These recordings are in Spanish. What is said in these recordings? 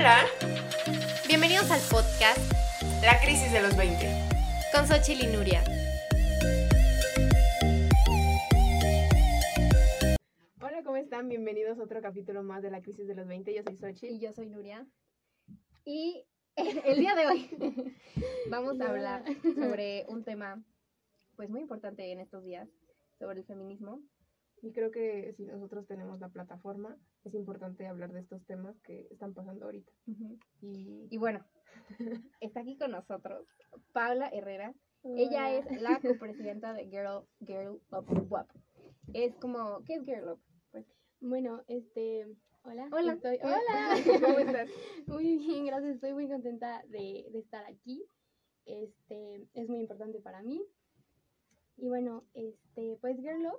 Hola, Bienvenidos al podcast la crisis de los 20. con Xochitl y Nuria. Hola, ¿cómo están? Bienvenidos a otro capítulo más de la crisis de los 20. Yo soy Sochi. Y yo soy Nuria. Y el día de hoy vamos a hablar sobre un tema pues muy importante en estos días, sobre el feminismo. Y creo que si nosotros tenemos la plataforma, es importante hablar de estos temas que están pasando ahorita. Y, Y bueno, está aquí con nosotros Paula Herrera. Ella es la copresidenta de Girl, Girl Up WAP. Es como, ¿qué es Girl Up? Bueno, este, hola. Hola. Estoy, hola. ¿Cómo estás? muy bien, gracias. Estoy muy contenta de, de estar aquí. Este, es muy importante para mí. Y bueno, este, pues Girl Up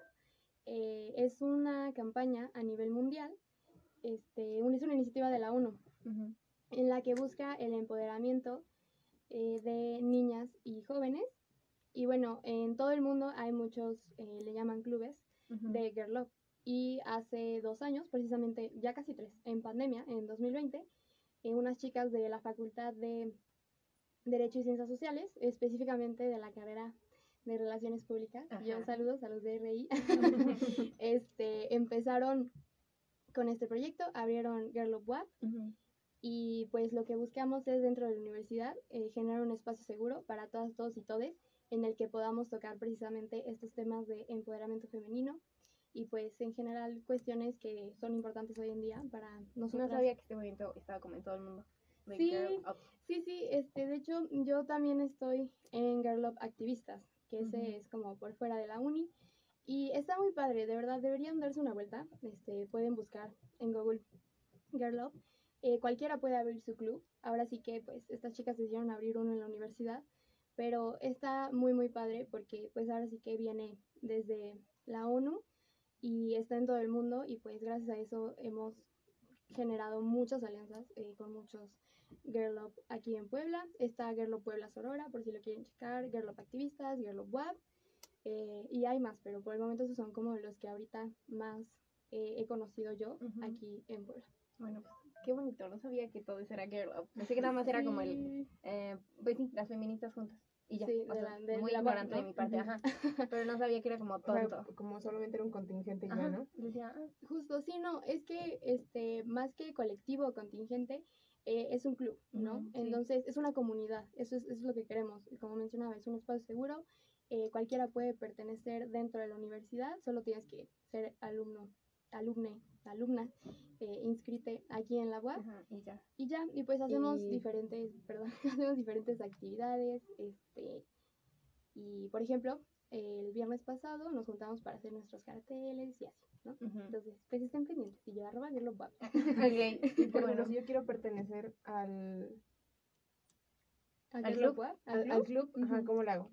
eh, es una campaña a nivel mundial. Este, es una iniciativa de la ONU en la que busca el empoderamiento eh, de niñas y jóvenes. Y bueno, en todo el mundo hay muchos, eh, le llaman clubes, de Girl Up. Y hace dos años, precisamente, ya casi tres, en pandemia, en 2020, eh, unas chicas de la Facultad de Derecho y Ciencias Sociales, específicamente de la carrera de Relaciones Públicas, yo Ajá. saludos a los de RI, este, empezaron con este proyecto, abrieron Girl Up WAP y pues lo que buscamos es dentro de la universidad eh, generar un espacio seguro para todas, todos y todes en el que podamos tocar precisamente estos temas de empoderamiento femenino y pues en general cuestiones que son importantes hoy en día para No nosotros. sabía que este movimiento estaba como en todo el mundo. Sí. Sí, sí, este, de hecho yo también estoy en Girl Up Activistas, que ese Ujú. es como por fuera de la uni y está muy padre, de verdad deberían darse una vuelta, este, pueden buscar en Google Girl Up, Eh, cualquiera puede abrir su club, ahora sí que pues estas chicas decidieron abrir uno en la universidad, pero está muy muy padre porque pues ahora sí que viene desde la ONU y está en todo el mundo y pues gracias a eso hemos generado muchas alianzas eh, con muchos Girl Up aquí en Puebla. Está Girl Up Puebla Sorora, por si lo quieren checar. Girl Up Activistas, Girl Up WAP. Eh, y hay más, pero por el momento esos son como los que ahorita más eh, he conocido yo aquí en Puebla. Bueno, pues, qué bonito. No sabía que todo eso era Girl Up. Pensé que nada más era como el. Eh, pues sí, las feministas juntas. Y ya. Sí, o de sea, la- de- muy ignorante de mi parte, ajá. Pero no sabía que era como o sea, tonto. como solamente era un contingente ya. ¿no? Decía, ah, Justo, sí, no, es que este, más que colectivo o contingente, eh, es un club, ¿no? Entonces, es una comunidad, eso es, eso es lo que queremos. Como mencionaba, es un espacio seguro, eh, cualquiera puede pertenecer dentro de la universidad, solo tienes que ser alumno, alumne, alumna, eh, inscrite aquí en la UAP. ajá, y ya. Y ya, y pues hacemos Y- diferentes, perdón, hacemos diferentes actividades, este, y por ejemplo, el viernes pasado nos juntamos para hacer nuestros carteles y así, ¿no? Entonces, pues estén pendientes, y yo arroba Girl Up Wap. Ok, por bueno. si yo quiero pertenecer al, ¿A ¿Al club? ¿Al al, club? club, ajá. ¿cómo lo hago?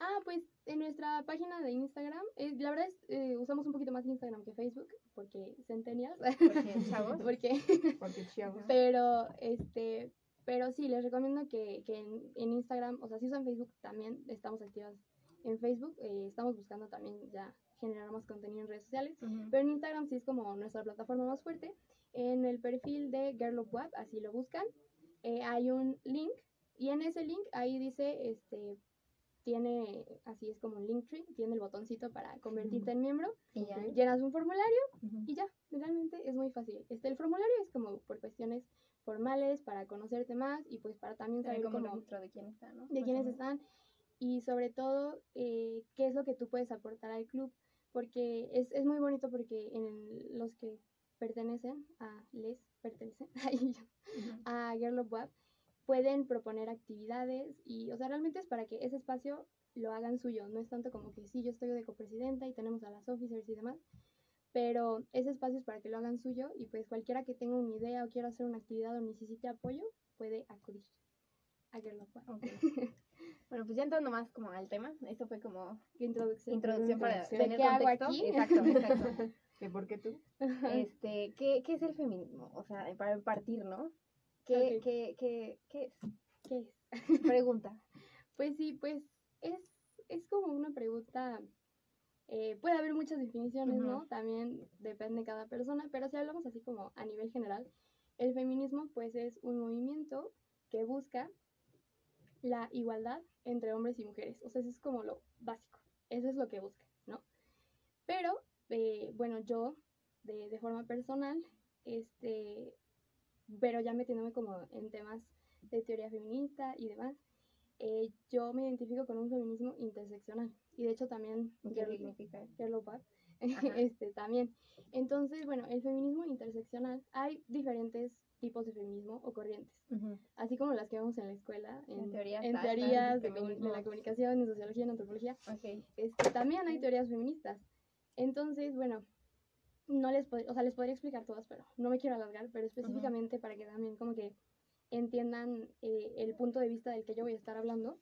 Ah, pues en nuestra página de Instagram, eh, la verdad es, eh, usamos un poquito más Instagram que Facebook, porque centennials, Porque, chavos. porque Porque chavos. Pero, este, pero sí, les recomiendo que, que en, en Instagram, o sea, si usan Facebook, también estamos activas en Facebook. eh, estamos buscando también ya generar más contenido en redes sociales. Pero en Instagram sí es como nuestra plataforma más fuerte. En el perfil de Girl Up Web, así lo buscan, eh, hay un link. Y en ese link, ahí dice, este, tiene, así es como un link tree, tiene el botoncito para convertirte en miembro. Y ya. Llenas un formulario Ujú. y ya, realmente es muy fácil. Este, el formulario es como por cuestiones formales, para conocerte más y pues para también saber como cómo, de quién está, ¿no? de quiénes están y sobre todo eh, qué es lo que tú puedes aportar al club, porque es, es muy bonito porque en los que pertenecen a les pertenecen ahí yo, Ujú. a Girl of Web pueden proponer actividades y, o sea, realmente es para que ese espacio lo hagan suyo, no es tanto como que sí, yo estoy de copresidenta y tenemos a las officers y demás, pero ese espacio es para que lo hagan suyo y pues cualquiera que tenga una idea o quiera hacer una actividad o necesite apoyo puede acudir a of Web. Ok. Bueno, pues ya entrando más como al tema, esto fue como Introducción. introducción para tener ¿Qué hago contexto. aquí? Exacto, exacto. ¿Que por qué tú? Este, ¿qué, ¿qué es el feminismo? O sea, para partir, ¿no? ¿Qué, Ok. qué, qué, qué es? ¿Qué es? Pregunta. Pues sí, pues es, es como una pregunta, eh, puede haber muchas definiciones, ¿no? También depende de cada persona, pero si hablamos así como a nivel general, el feminismo pues es un movimiento que busca la igualdad entre hombres y mujeres. O sea, eso es como lo básico. Eso es lo que busca, ¿no? Pero, eh, bueno, yo, de, de forma personal, este, pero ya metiéndome como en temas de teoría feminista y demás, eh, yo me identifico con un feminismo interseccional. Y de hecho también ¿Qué significa? Girl este, también. Entonces, bueno, el feminismo interseccional, hay diferentes tipos de feminismo o corrientes, así como las que vemos en la escuela, en, En teorías en teorías de, de la comunicación, en sociología, en antropología, Ok. este, también hay teorías feministas. Entonces, bueno, no les pod- o sea, les podría explicar todas, pero no me quiero alargar, pero específicamente para que también como que entiendan eh, el punto de vista del que yo voy a estar hablando.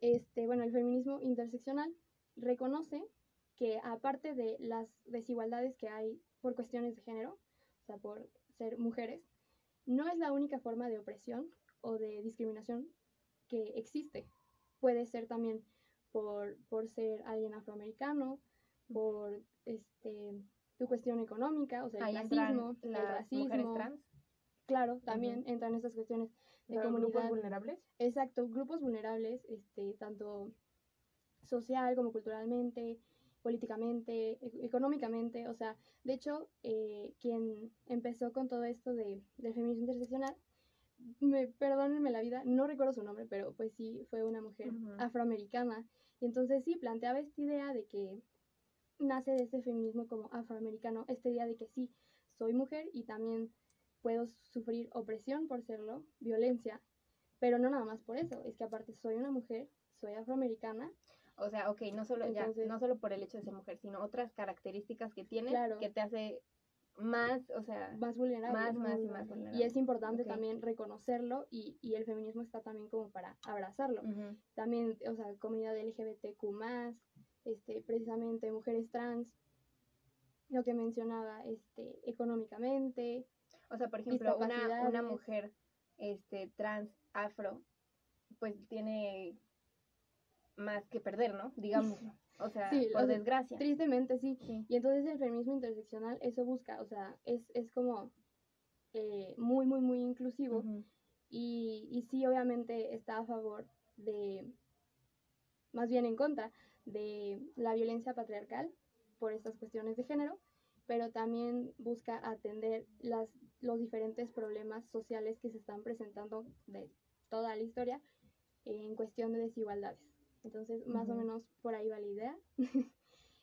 Este, bueno, el feminismo interseccional reconoce que aparte de las desigualdades que hay por cuestiones de género, o sea, por ser mujeres, no es la única forma de opresión o de discriminación que existe. Puede ser también por, por ser alguien afroamericano, por este tu cuestión económica, o sea, el Ahí clasismo, el racismo. trans. Claro, también entran estas cuestiones de Pero grupos comunidad. vulnerables. Exacto, grupos vulnerables, este, tanto social como culturalmente, políticamente, e- económicamente, o sea, de hecho, eh, quien empezó con todo esto de, del feminismo interseccional, me, perdónenme la vida, no recuerdo su nombre, pero pues sí, fue una mujer afroamericana, y entonces sí, planteaba esta idea de que nace de este feminismo como afroamericano, esta idea de que sí, soy mujer y también puedo sufrir opresión por serlo, violencia, pero no nada más por eso, es que aparte soy una mujer, soy afroamericana, O sea, ok, no solo, ya, no solo por el hecho de ser mujer, sino otras características que Claro. que te hace más, o sea, más vulnerable. más, más y más vulnerable. Y es importante también reconocerlo y, y el feminismo está también como para abrazarlo. También, o sea, comunidad LGBTQ+, este, precisamente mujeres trans, lo que mencionaba, este, económicamente, O sea, por ejemplo, una, una mujer este, trans, afro, pues tiene más que perder, ¿no? Digamos. O sea, Sí, por o sea, desgracia. tristemente sí. Sí. Y entonces el feminismo interseccional eso busca, o sea, es, es como eh, muy, muy, muy inclusivo. Y, y sí obviamente está a favor de, más bien en contra de la violencia patriarcal por estas cuestiones de género, pero también busca atender las, los diferentes problemas sociales que se están presentando de toda la historia en cuestión de desigualdades. Entonces, más o menos por ahí va la idea.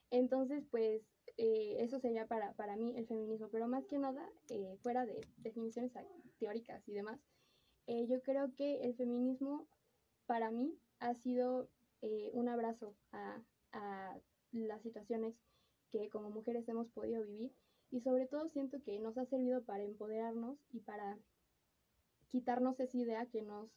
Entonces, pues, eh, eso sería para, para mí el feminismo, pero más que nada, eh, fuera de definiciones teóricas y demás, eh, yo creo que el feminismo para mí ha sido eh, un abrazo a, a las situaciones que como mujeres hemos podido vivir y sobre todo siento que nos ha servido para empoderarnos y para quitarnos esa idea que nos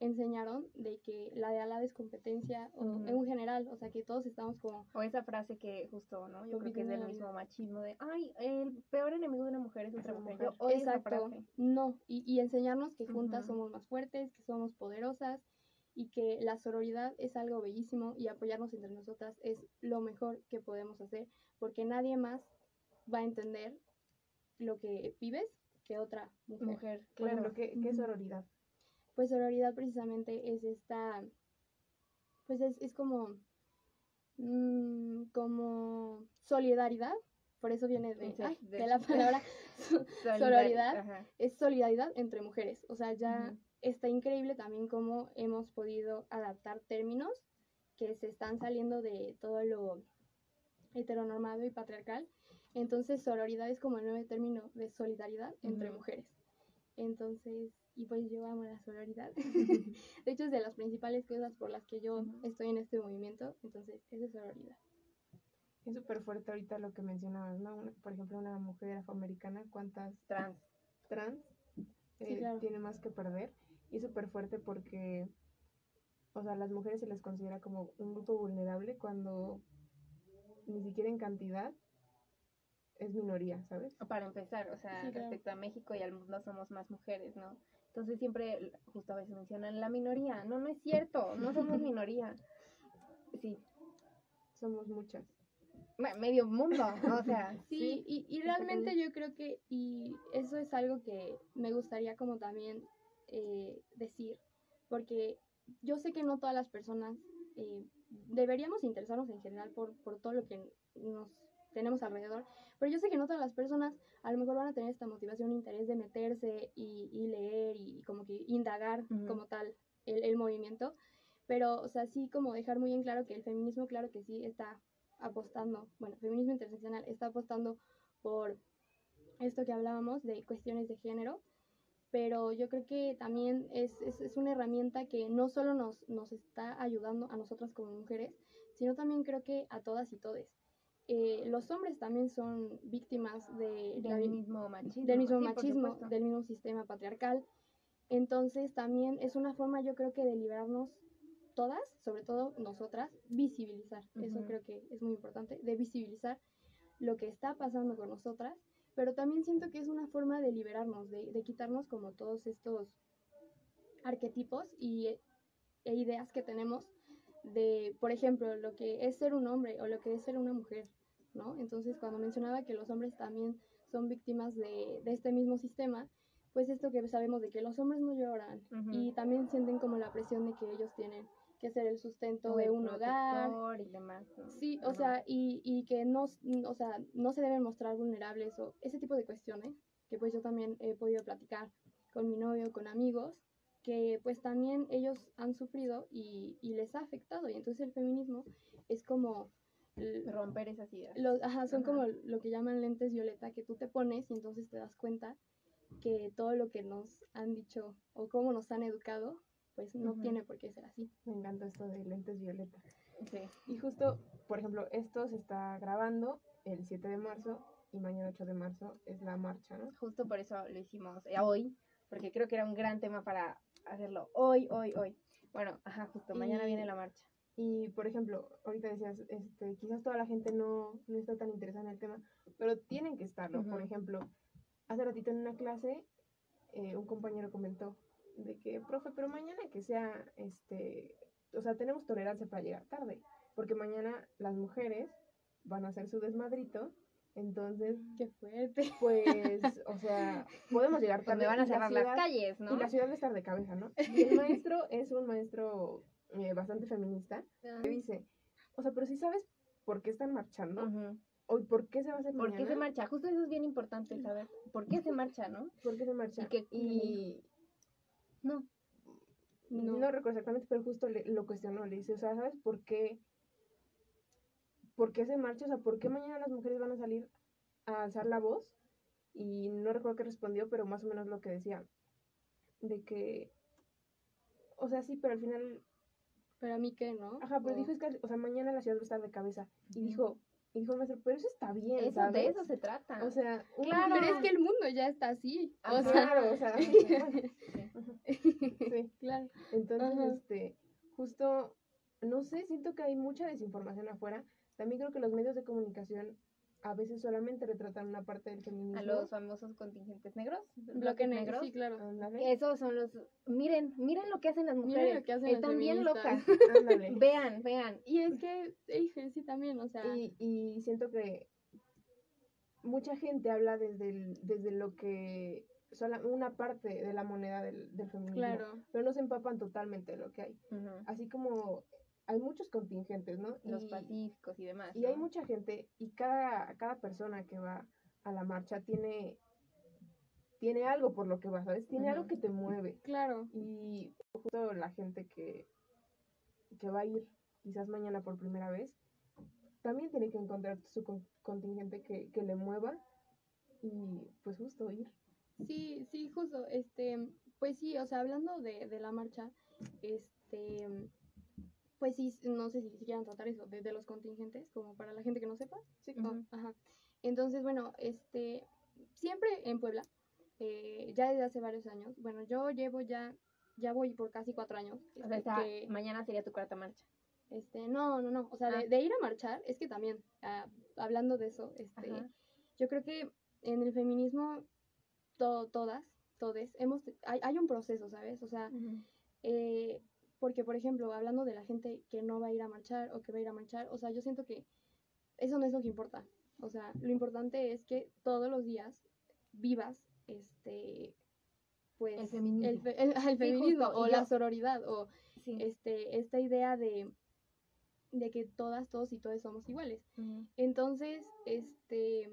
enseñaron de que la de al lado es competencia o en general, o sea que todos estamos como O esa frase que justo, ¿no? Yo creo que es del mismo machismo de, ay, el peor enemigo de una mujer es otra mujer. Yo esa Exacto, frase. no, y, y enseñarnos que juntas somos más fuertes, que somos poderosas y que la sororidad es algo bellísimo y apoyarnos entre nosotras es lo mejor que podemos hacer porque nadie más va a entender lo que vives que otra mujer. Mujer, Por claro. ejemplo, ¿qué, qué es sororidad? Pues sororidad precisamente es esta, pues es, es como, mm, como solidaridad, por eso viene de, Sí, ay, de- de la palabra so- Solidar- sororidad. Ajá. es solidaridad entre mujeres. O sea, ya. Está increíble también cómo hemos podido adaptar términos que se están saliendo de todo lo heteronormado y patriarcal. Entonces, sororidad es como el nuevo término de solidaridad entre mujeres. Entonces, y pues yo amo la sororidad. de hecho, es de las principales cosas por las que yo estoy en este movimiento. Entonces, eso es sororidad. Es súper fuerte ahorita lo que mencionabas, ¿no? Una- por ejemplo, una mujer afroamericana, ¿cuántas Trans. trans eh, claro. tiene más que perder? Y súper fuerte porque, o sea, a las mujeres se les considera como un grupo vulnerable cuando ni siquiera en cantidad es minoría, ¿sabes? Para empezar, o sea, Sí, claro. respecto a México y al mundo somos más mujeres, ¿no? Entonces siempre, justo a veces mencionan la minoría. No, no es cierto, no somos minoría. Sí, Somos muchas. me- medio mundo, o sea, Sí, y, y realmente yo creo que, y eso es algo que me gustaría como también eh, decir, porque yo sé que no todas las personas eh, deberíamos interesarnos en general por, por todo lo que nos tenemos alrededor, pero yo sé que no todas las personas a lo mejor van a tener esta motivación, interés de meterse y, y leer y como que indagar Ujú. como tal el, el movimiento, pero o sea, sí como dejar muy en claro que el feminismo, claro que sí está apostando, bueno, feminismo interseccional está apostando por esto que hablábamos de cuestiones de género, pero yo creo que también es, es, es una herramienta que no solo nos, nos está ayudando a nosotras como mujeres, sino también creo que a todas y todes. Eh, los hombres también son víctimas de del mismo machismo. del mismo sí, machismo, del mismo sistema patriarcal. Entonces también es una forma yo creo que de liberarnos todas, sobre todo nosotras, visibilizar. Eso creo que es muy importante, de visibilizar lo que está pasando con nosotras, pero también siento que es una forma de liberarnos, de, de quitarnos como todos estos arquetipos y, e ideas que tenemos de, por ejemplo, lo que es ser un hombre o lo que es ser una mujer, ¿no? Entonces, cuando mencionaba que los hombres también son víctimas de, de este mismo sistema, pues esto que sabemos de que los hombres no lloran y también sienten como la presión de que ellos tienen que ser el sustento O de el un hogar, y demás. ¿no? Sí, o sea, y, y que no, o sea, no se deben mostrar vulnerables o ese tipo de cuestiones, que pues yo también he podido platicar con mi novio, con amigos, que pues también ellos han sufrido y, y les ha afectado. Y entonces el feminismo es como, romper esas ideas. los, ajá, son Ajá. como lo que llaman lentes violeta, que tú te pones y entonces te das cuenta que todo lo que nos han dicho o cómo nos han educado, pues no tiene por qué ser así. Me encanta esto de lentes violeta. Sí. Y justo, por ejemplo, esto se está grabando el 7 de marzo y mañana 8 de marzo es la marcha, ¿no? Justo por eso lo hicimos eh, hoy, porque creo que era un gran tema para hacerlo hoy, hoy, hoy. Bueno, ajá, justo, mañana Y- viene la marcha. Y, por ejemplo, ahorita decías, este, quizás toda la gente no, no está tan interesada en el tema, pero tienen que estarlo. Por ejemplo, hace ratito en una clase, eh, un compañero comentó de que, profe, pero mañana que sea, este, o sea, tenemos tolerancia para llegar tarde, porque mañana las mujeres van a hacer su desmadrito, entonces, Qué fuerte. pues, o sea, podemos llegar tarde. Donde van a y la cerrar las calles, ¿no? Y la ciudad va a estar de cabeza, ¿no? Y el maestro es un maestro eh, bastante feminista, que dice, o sea, pero si sabes por qué están marchando, o por qué se va a hacer ¿Por qué se marcha? Justo eso es bien importante saber. ¿Por qué se marcha, no? por qué se marcha. Y que- Y No. no. recuerdo exactamente, pero justo le- lo cuestionó, le dice, o sea, ¿sabes por qué? ¿Por qué se marcha? O sea, ¿por qué mañana las mujeres van a salir a alzar la voz? Y no recuerdo qué respondió, pero más o menos lo que decía, de que, o sea, sí, pero al final Pero a mí qué, ¿no? Ajá, pero O- dijo es que, o sea, mañana la ciudad va a estar de cabeza. Y dijo, y dijo el maestro, pero eso está bien, Eso, ¿sabes? de eso se trata. O sea, un- Claro. Pero es que el mundo ya está así. O sea, claro, o sea, sí. claro. Entonces, Ajá. este, justo, no sé, siento que hay mucha desinformación afuera. También creo que los medios de comunicación a veces solamente retratan una parte del feminismo. a los famosos contingentes negros. Bloque negro, sí, claro. Ándale, Esos son los. Miren, miren lo que hacen las Miren mujeres. lo que hacen las Están bien locas. ándale. vean, vean. Y es que, híjole, sí también, o sea, Y, y siento que mucha gente habla desde, el- desde lo que, sola, una parte de la moneda del, del feminismo. claro. pero no se empapan totalmente de lo que hay. Así como hay muchos contingentes, ¿no? Los y, pacíficos y demás. y hay mucha gente y cada, cada persona que va a la marcha tiene, tiene algo por lo que va, ¿sabes? Tiene algo que te mueve. Claro. Y justo la gente que, que va a ir quizás mañana por primera vez, también tiene que encontrar su con- contingente que, que le mueva y pues justo ir. Sí, sí, justo, este, pues sí, o sea, hablando de, de la marcha, este, pues sí, no sé si, si quieran tratar eso, de, de los contingentes, como para la gente que no sepa. Sí, Oh, Ujú. ajá. Entonces, bueno, este, siempre en Puebla, eh, ya desde hace varios años, bueno, yo llevo ya, ya voy por casi cuatro años. O sea, este, esta- que- mañana sería tu cuarta marcha. este, no, no, no, o sea, Ah. de, de ir a marchar, es que también, ah, hablando de eso, este, Ajá. yo creo que en el feminismo, to- todas, todes, hemos, hay, hay un proceso, ¿sabes? O sea, eh, porque, por ejemplo, hablando de la gente que no va a ir a marchar o que va a ir a marchar, o sea, yo siento que eso no es lo que importa. O sea, lo importante es que todos los días vivas este pues El feminismo. el, fe- el- el feminismo justo, o la sororidad o Sí. este esta idea de de que todas todos y todos somos iguales. Entonces, este,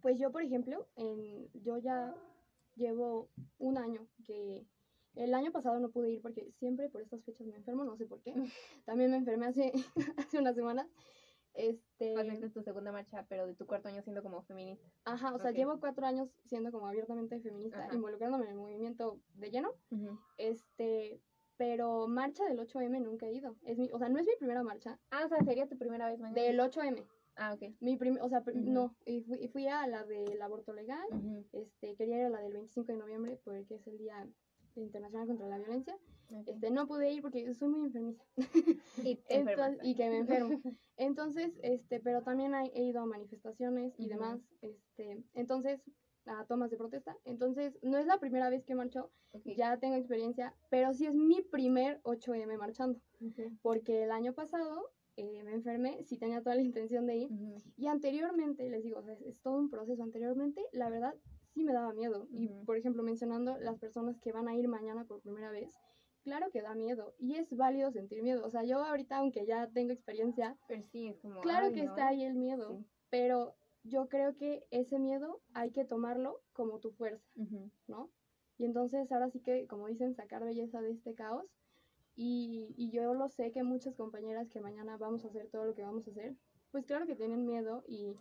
pues yo, por ejemplo, en, yo ya llevo un año que el año pasado no pude ir porque siempre por estas fechas me enfermo, no sé por qué. También me enfermé hace, hace unas semanas. Este, Pasaste tu segunda marcha, pero de tu cuarto año siendo como feminista. ajá, o sea, llevo cuatro años siendo como abiertamente feminista, Ajá. involucrándome en el movimiento de lleno. Este, pero marcha del 8M nunca he ido. Es mi, o sea, no es mi primera marcha. Ah, o sea, sería tu primera vez mañana. Del 8M. Ah, ok. Mi prim- o sea, no, y fui, y fui a la del aborto legal, este, quería ir a la del 25 de noviembre porque es el Día Internacional contra la Violencia. Ok. Este, no pude ir porque soy muy enfermiza Y Entonces- y que me enfermo. Entonces, este, pero también he, ido a manifestaciones y Ujú. demás, este, entonces, a tomas de protesta. Entonces, no es la primera vez que marcho, Ok. ya tengo experiencia, pero sí es mi primer 8M marchando, porque el año pasado eh, me enfermé, sí tenía toda la intención de ir, Ujú. y anteriormente, les digo, o sea, es, es todo un proceso. Anteriormente, la verdad, sí me daba miedo. Y, Ujú. por ejemplo, mencionando las personas que van a ir mañana por primera vez, claro que da miedo. Y es válido sentir miedo. O sea, yo ahorita, aunque ya tengo experiencia, Pero sí, es como. claro que ¿no? está ahí el miedo. Sí. Pero yo creo que ese miedo hay que tomarlo como tu fuerza, Ujú. ¿no? Y entonces, ahora sí que, como dicen, sacar belleza de este caos. Y, y yo lo sé que muchas compañeras que mañana vamos a hacer todo lo que vamos a hacer, pues claro que tienen miedo y,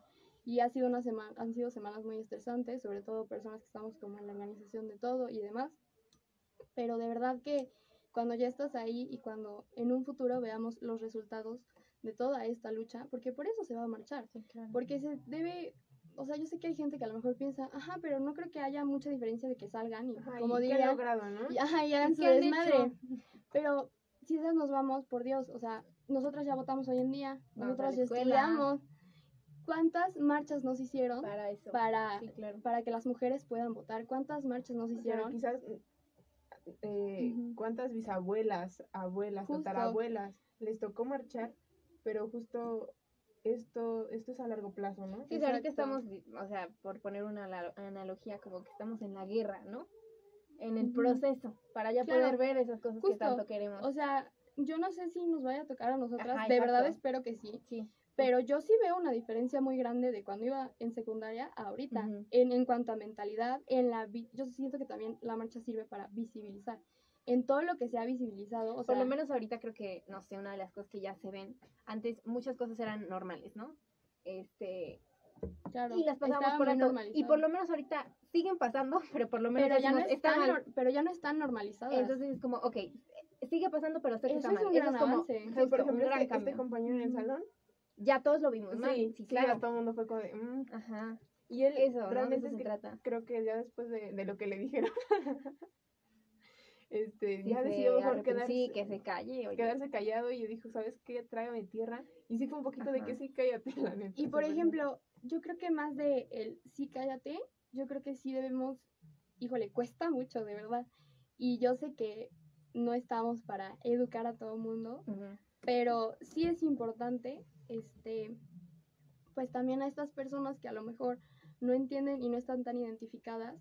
y ha sido una semana, han sido semanas muy estresantes, sobre todo personas que estamos como en la organización de todo y demás. Pero de verdad que cuando ya estás ahí y cuando en un futuro veamos los resultados de toda esta lucha, porque por eso se va a marchar, Sí, claro. porque se debe, o sea, yo sé que hay gente que a lo mejor piensa, ajá, pero no creo que haya mucha diferencia de que salgan y Ajá, como ¿y qué diría, logrado, no? y, ajá, y hagan ¿Y su desmadre. Pero si esas nos vamos, por Dios, o sea, nosotras ya votamos hoy en día, nosotras ya estudiamos. ¿Cuántas marchas nos hicieron Para eso. para, Sí, claro. para que las mujeres puedan votar? ¿Cuántas marchas nos O sea, hicieron? quizás, eh. ¿cuántas bisabuelas, abuelas, Justo. tatarabuelas les tocó marchar? Pero justo esto, esto es a largo plazo, ¿no? Sí, o sea, ahorita Exacto. estamos, o sea, por poner una analogía, como que estamos en la guerra, ¿no? En el proceso, para ya Claro. poder ver esas cosas que tanto queremos. O sea, yo no sé si nos vaya a tocar a nosotras, Ajá, de verdad espero que sí, sí. Pero yo sí veo una diferencia muy grande de cuando iba en secundaria a ahorita, Ujú. en, en cuanto a mentalidad, en la vi- yo siento que también la marcha sirve para visibilizar, en todo lo que se ha visibilizado, o Por sea, lo menos ahorita creo que, no sé, una de las cosas que ya se ven, antes muchas cosas eran normales, ¿no? Este, claro, y las pasamos por alto. Y por lo menos ahorita siguen pasando, pero por lo menos pero ya, no están, mal. pero ya no están normalizadas. Entonces es como, ok, sigue pasando, pero sé que Eso está es mal. un Eso gran es como, avance. O sea, por ejemplo, gran este, este compañero en el salón, Ya todos lo vimos, ¿no? sí, sí, ya claro. todo el mundo fue como de, mm. Ajá. Y él Eso, realmente eso se trata. creo que ya después de, de lo que le dijeron, este, Sí, ya decidió mejor quedarse, Sí, que se calle. oye. quedarse callado y dijo, ¿sabes qué? Trágame tierra. Y sí fue un poquito de que sí, cállate, la neta. Y por ejemplo, yo creo que más de el sí cállate, yo creo que sí debemos, híjole, cuesta mucho, de verdad. Y yo sé que no estamos para educar a todo el mundo, pero sí es importante, este, pues también a estas personas que a lo mejor no entienden y no están tan identificadas,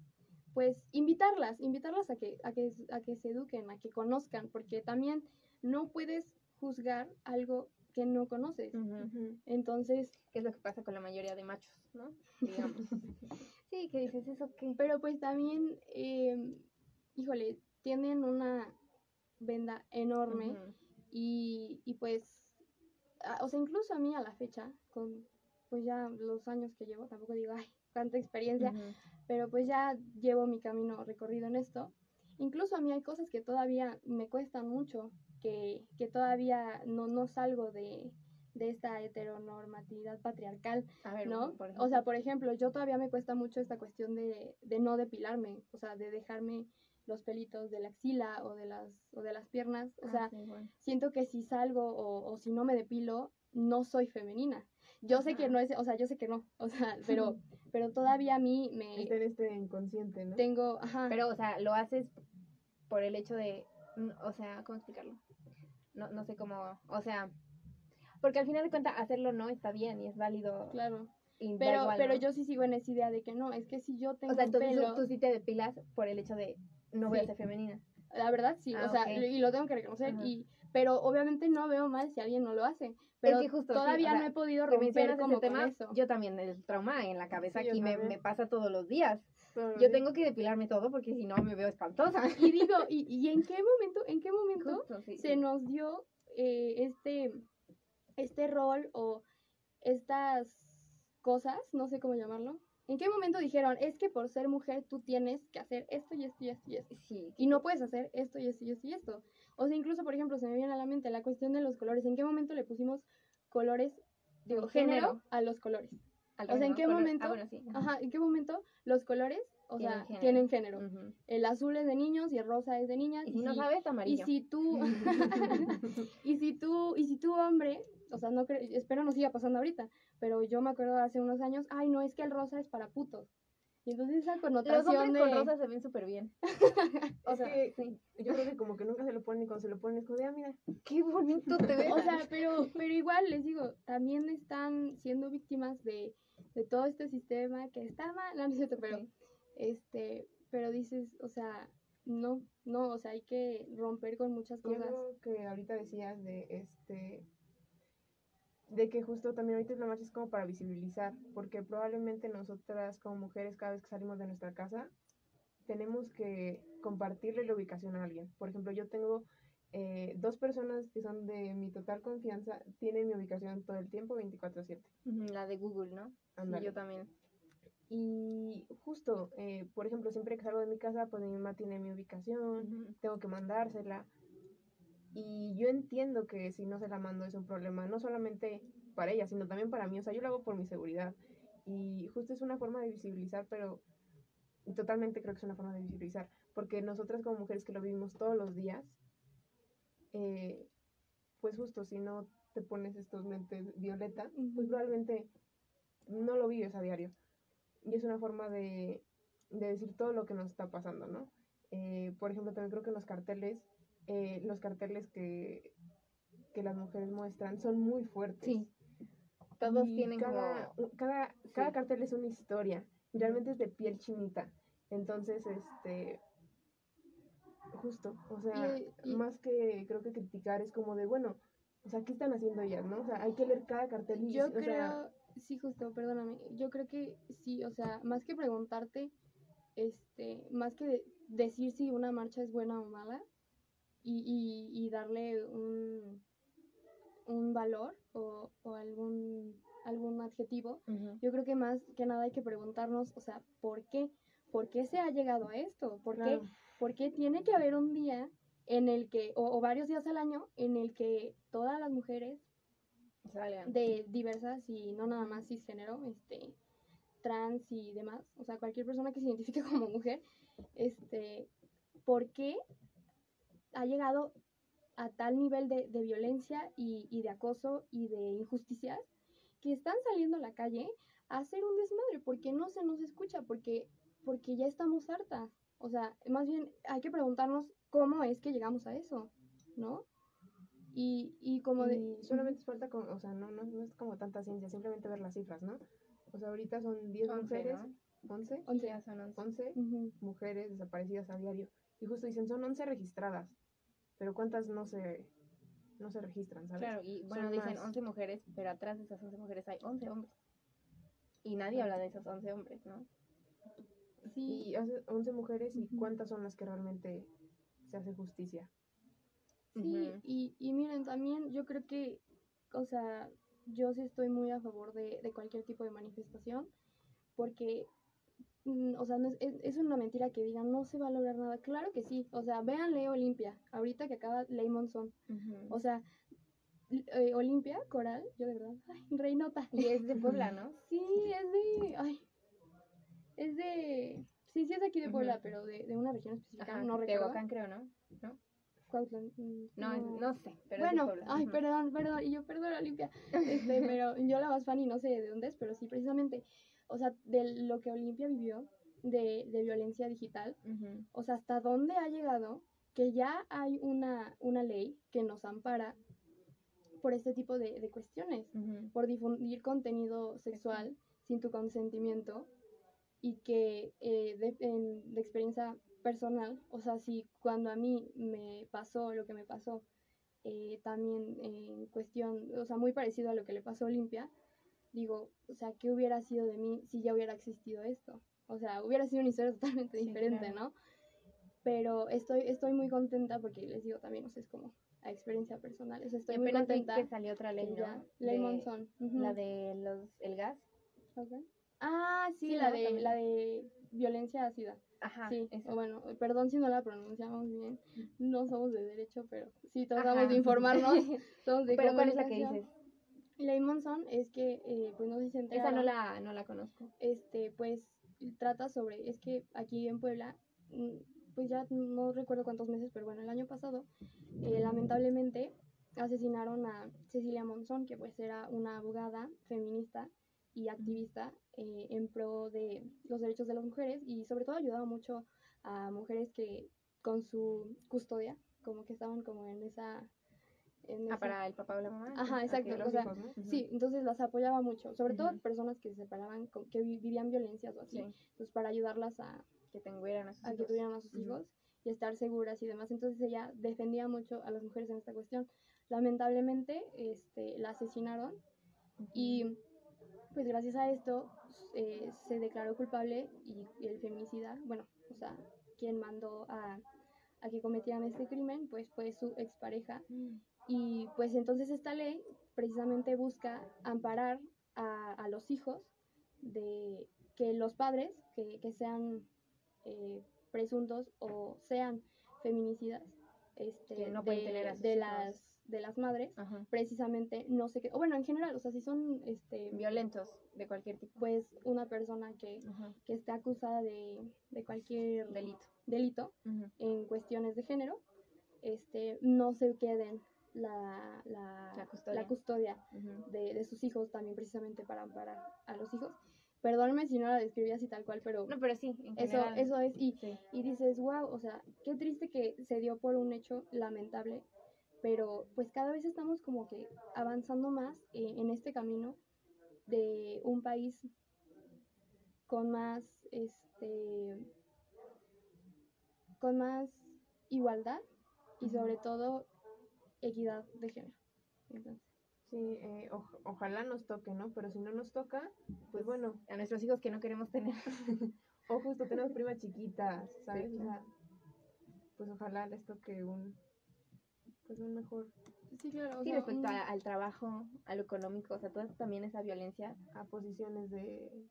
pues invitarlas, invitarlas a que, a que, a que se eduquen, a que conozcan, porque también no puedes juzgar algo que no conoces. Entonces, Que es lo que pasa con la mayoría de machos, ¿no? Digamos. sí, que dices, ¿eso qué? Pero pues también, eh, híjole, tienen una venda enorme y, y pues, o sea, incluso a mí a la fecha, con pues ya los años que llevo, tampoco digo, ay, cuánta experiencia, pero pues ya llevo mi camino recorrido en esto. Incluso a mí hay cosas que todavía me cuestan mucho, que, que todavía no, no salgo de, de esta heteronormatividad patriarcal. A ver, ¿no? o sea, por ejemplo, yo todavía me cuesta mucho esta cuestión de, de no depilarme, o sea, de dejarme los pelitos de la axila o de las, o de las piernas. O Ah, sea, sí, bueno. siento que si salgo o, o si no me depilo, no soy femenina. Yo sé que no es, o sea, yo sé que no, o sea, pero, pero todavía a mí me este inconsciente, ¿no? tengo, ajá, Pero, o sea, lo haces por el hecho de, mm, o sea, ¿cómo explicarlo? No, no sé cómo, o sea, Porque al final de cuentas, hacerlo no está bien y es válido. Claro. Pero, igual, pero ¿no? yo sí sigo en esa idea de que no, es que si yo tengo O sea, entonces tú, sí te depilas por el hecho de no voy a ser femenina. la verdad sí, Ah, o sea, y lo tengo que reconocer, Ajá. y pero obviamente no veo mal si alguien no lo hace, pero que justo, sí, todavía sea, no he podido romper como con tema, eso. yo también, el trauma en la cabeza Sí, aquí me, me pasa todos los días. Pero Yo tengo que depilarme todo porque si no me veo espantosa. Y digo, ¿y, y en qué momento, en qué momento Justo, se nos dio eh, este, este rol o estas cosas, no sé cómo llamarlo? ¿En qué momento dijeron, es que por ser mujer tú tienes que hacer esto y esto y esto y esto? Sí, Y no puedes hacer esto y esto y esto y esto. O sea, incluso, por ejemplo, se me viene a la mente la cuestión de los colores. ¿En qué momento le pusimos colores, digo, género, Género. a los colores? al o sea, ¿en qué. Color- momento? Ah, bueno, sí. Ajá, ¿en qué momento los colores, o Tienen sea, género. tienen género? Ujú. El azul es de niños y el rosa es de niñas. Y si no sabes, y amarillo. si tú, y si tú, y si tú hombre, o sea, no espero no siga pasando ahorita, pero yo me acuerdo hace unos años, ay, no, es que el rosa es para putos. Y entonces esa Los connotación hombres de... con rosa se ven súper bien. O sea, sea, sí. yo creo que como que nunca se lo ponen y cuando se lo ponen es como de, ah, mira, Qué bonito te ves. O sea, pero, pero igual les digo, también están siendo víctimas de, de todo este sistema que está mal, no, no es cierto, pero, Sí. este, pero dices, o sea, no, no, o sea, hay que romper con muchas Y cosas. algo que ahorita decías de este de que justo también ahorita la marcha es como para visibilizar, porque probablemente nosotras como mujeres cada vez que salimos de nuestra casa tenemos que compartirle la ubicación a alguien. Por ejemplo, yo tengo eh, dos personas que son de mi total confianza, tienen mi ubicación todo el tiempo 24/7. Ujú, La de Google, ¿no? Sí, yo también. Y justo, eh, por ejemplo, siempre que salgo de mi casa, pues mi mamá tiene mi ubicación, tengo que mandársela. Y yo entiendo que si no se la mando es un problema, no solamente para ella, sino también para mí. O sea, yo lo hago por mi seguridad. Y justo es una forma de visibilizar, pero totalmente creo que es una forma de visibilizar. Porque nosotras como mujeres que lo vivimos todos los días, eh, pues justo si no te pones estos lentes violeta, pues probablemente no lo vives a diario. Y es una forma de, de decir todo lo que nos está pasando, ¿no? Eh, por ejemplo, también creo que los carteles, eh, los carteles que, que las mujeres muestran son muy fuertes. Sí. Todos Y tienen cada, como... cada, cada Sí. cartel es una historia. Realmente es de piel chinita. Entonces, este. Justo. O sea, Y- y- más que creo que criticar es como de, bueno, o sea, ¿qué están haciendo ellas, no? O sea, hay que leer cada cartel y Yo o creo, sea, sí, justo, perdóname, yo creo que sí, o sea, más que preguntarte, este, más que de- decir si una marcha es buena o mala y, y, y darle un, un valor o, o algún, algún adjetivo, yo creo que más que nada hay que preguntarnos, o sea, ¿por qué? ¿Por qué se ha llegado a esto? ¿Por qué, por qué tiene que haber un día en el que, o, o varios días al año, en el que todas las mujeres Salgan. de diversas y no nada más cisgénero, este, trans y demás, o sea, cualquier persona que se identifique como mujer, este, ¿por qué ha llegado a tal nivel de, de violencia y, y de acoso y de injusticias que están saliendo a la calle a hacer un desmadre? porque no se nos escucha? Porque, porque ya estamos hartas. O sea, más bien hay que preguntarnos cómo es que llegamos a eso, ¿no? Y, y como de... y solamente es falta, como, o sea, no, no, no es como tanta ciencia, simplemente ver las cifras, ¿no? O sea, ahorita son 10 Once, mujeres, ¿no? 11, Once. Ya son once. 11 Ujú. mujeres desaparecidas a diario. Y justo dicen, son 11 registradas, pero ¿cuántas no se, no se registran, sabes? Claro, y bueno, Son dicen más. 11 mujeres, pero atrás de esas 11 mujeres hay 11 hombres. Y nadie habla de esos 11 hombres, ¿no? Sí, Y hace 11 mujeres y cuántas son las que realmente se hace justicia. Sí, y, y miren, también yo creo que, o sea, yo sí estoy muy a favor de, de cualquier tipo de manifestación, porque, o sea, no es, es, es una mentira que digan no se va a lograr nada. Claro que sí, o sea, vean Ley Olimpia, ahorita que acaba Ley Monzón, o sea, eh, Olimpia, Coral, yo de verdad, ay, reinota. Y es de Puebla, ¿no? Sí, es de, ay, es de, sí, sí es de aquí de Puebla, pero de, de una región específica, Ajá, no recuerdo. Tehuacán creo, ¿no? ¿No? Mm, No, sé, pero es bueno, de ay, perdón, perdón, y yo perdón, Olimpia. Este, pero yo la más fan y no sé de dónde es, pero sí, precisamente, o sea, de lo que Olimpia vivió de, de violencia digital, o sea, hasta dónde ha llegado que ya hay una, una ley que nos ampara por este tipo de, de cuestiones, por difundir contenido sexual sin tu consentimiento y que eh, de, en- de experiencia personal, o sea, si cuando a mí me pasó lo que me pasó, eh, también en cuestión, o sea, muy parecido a lo que le pasó a Olimpia, digo, o sea, ¿qué hubiera sido de mí si ya hubiera existido esto? O sea, hubiera sido una historia totalmente Sí, diferente, claro. ¿no? Pero estoy, estoy muy contenta porque les digo también, o sea, es como a experiencia personal, o sea, estoy Y muy contenta. que salió otra ley, ¿no? Ley Monzón. La de los, el gas. Ah, sí, Sí, la, ¿no? de, También. la de violencia ácida. Ajá. sí, esa. o bueno, perdón si no la pronunciamos bien, no somos de derecho, pero sí tratamos Ajá. de informarnos. somos de Pero ¿cuál es la que dices? Ley Monzón es que, eh, pues no sé si se Esa enteraron, no la, no la conozco. este, pues trata sobre, es que aquí en Puebla, mm, pues ya no recuerdo cuántos meses, pero bueno, el año pasado, eh, lamentablemente asesinaron a Cecilia Monzón, que pues era una abogada feminista y activista eh, en pro de los derechos de las mujeres y sobre todo ayudaba mucho a mujeres que con su custodia, como que estaban como en esa... En Ah, para el papá o la mamá. Ajá, exacto, Los o sea, hijos, ¿no? Ujú. Sí, entonces las apoyaba mucho, sobre todo personas que se separaban, con- que vi- vivían violencias o así, Sí, pues para ayudarlas a, que tuvieran a que tuvieran a sus hijos y estar seguras y demás. Entonces ella defendía mucho a las mujeres en esta cuestión. Lamentablemente, este, la asesinaron y pues gracias a esto eh, se declaró culpable y, y el feminicida, bueno, o sea, quien mandó a, a que cometieran este crimen, pues fue su expareja Mm. Y pues entonces esta ley precisamente busca amparar a, a los hijos de que los padres que, que sean eh, presuntos o sean feminicidas este, no de, tener de las de las madres Ajá. precisamente no sé qué o bueno en general o sea si son este Violentos de cualquier tipo. pues una persona que, que esté acusada de, de cualquier Delito. delito en cuestiones de género, este, no se queden la, la, La custodia. la custodia Ujú. de, de sus hijos también precisamente para amparar a los hijos. Perdónenme si no la describí así tal cual, pero No, pero sí, en eso, eso es, y, Sí. y dices, wow, o sea, qué triste que se dio por un hecho lamentable, pero pues cada vez estamos como que avanzando más eh, en este camino de un país con más, este, con más igualdad y sobre todo equidad de género. Entonces, Sí, eh, oj- ojalá nos toque, ¿no? Pero si no nos toca, pues bueno, A nuestros hijos que no queremos tener. o justo tenemos primas chiquitas, ¿sabes? Sí. O sea, pues ojalá les toque un, pues un mejor, sí, claro. o Sí, sea, respecto un- a- al trabajo, a lo económico, o sea, toda también esa violencia. a posiciones de,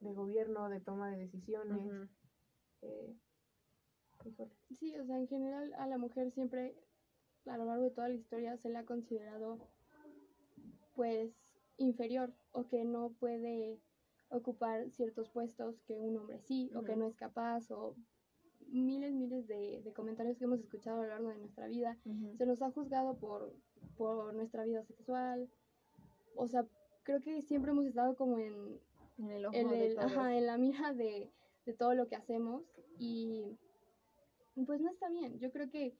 de gobierno, de toma de decisiones. Eh, híjole. Sí, o sea, en general a la mujer siempre, a lo largo de toda la historia, se le ha considerado, pues, inferior o que no puede ocupar ciertos puestos que un hombre sí, o que no es capaz, o miles, miles de, de comentarios que hemos escuchado a lo largo de nuestra vida. Se nos ha juzgado por, por nuestra vida sexual. O sea, creo que siempre hemos estado como en, En el ojo en, de el- todos. ajá, en la mira de, de todo lo que hacemos y pues no está bien. Yo creo que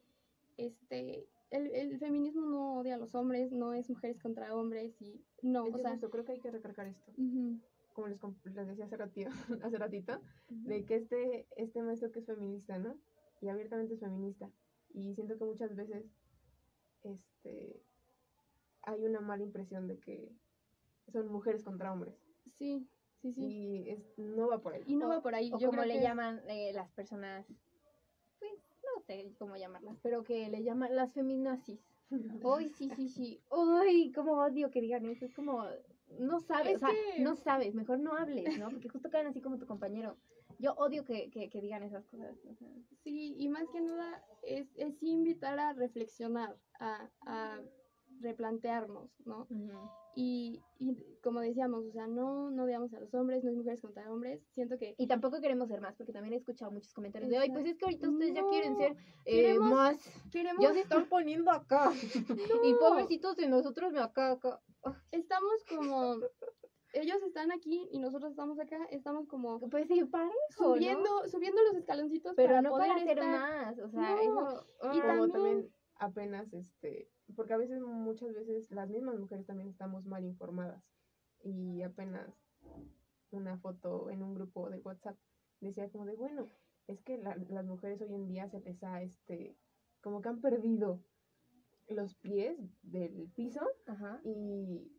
este el, el feminismo no odia a los hombres, no es mujeres contra hombres y no, Es o sea, justo creo que hay que recalcar esto. Como les, les decía hace ratito, hace ratito, de que este, este maestro que es feminista, ¿no? Y abiertamente es feminista. Y siento que muchas veces este, hay una mala impresión de que son mujeres contra hombres. sí, sí, sí. Y es, no va por ahí. Y no O- va por ahí. O Yo como le llaman eh, las personas, sé cómo llamarlas, pero que le llaman las feminazis. Ay, sí, sí, sí. Ay, cómo odio que digan eso. Es como, no sabes, Es o sea, que- no sabes, mejor no hables, ¿no? Porque justo caen así como tu compañero. Yo odio que, que, que digan esas cosas. o sea. Sí, y más que nada es, es invitar a reflexionar, a, a replantearnos, ¿no? Y, y como decíamos, o sea, no, no odiamos a los hombres, no es mujeres contra hombres. Siento que Y tampoco queremos ser más, porque también he escuchado muchos comentarios de, ay, pues es que ahorita ustedes ya quieren ser eh, queremos- más, queremos, ya se están poniendo acá. Y pobrecitos de nosotros, me acá, acá. estamos como, ellos están aquí y nosotros estamos acá, estamos como Pues sí, parejo, subiendo, ¿no? subiendo los escaloncitos Pero para no poder para hacer estar- más, o sea, No, eso... y ah. Como también- también apenas este porque a veces, muchas veces, las mismas mujeres también estamos mal informadas. Y apenas una foto en un grupo de WhatsApp decía como de, bueno, es que la- las mujeres hoy en día se les ha, este, como que han perdido los pies del piso Ajá. y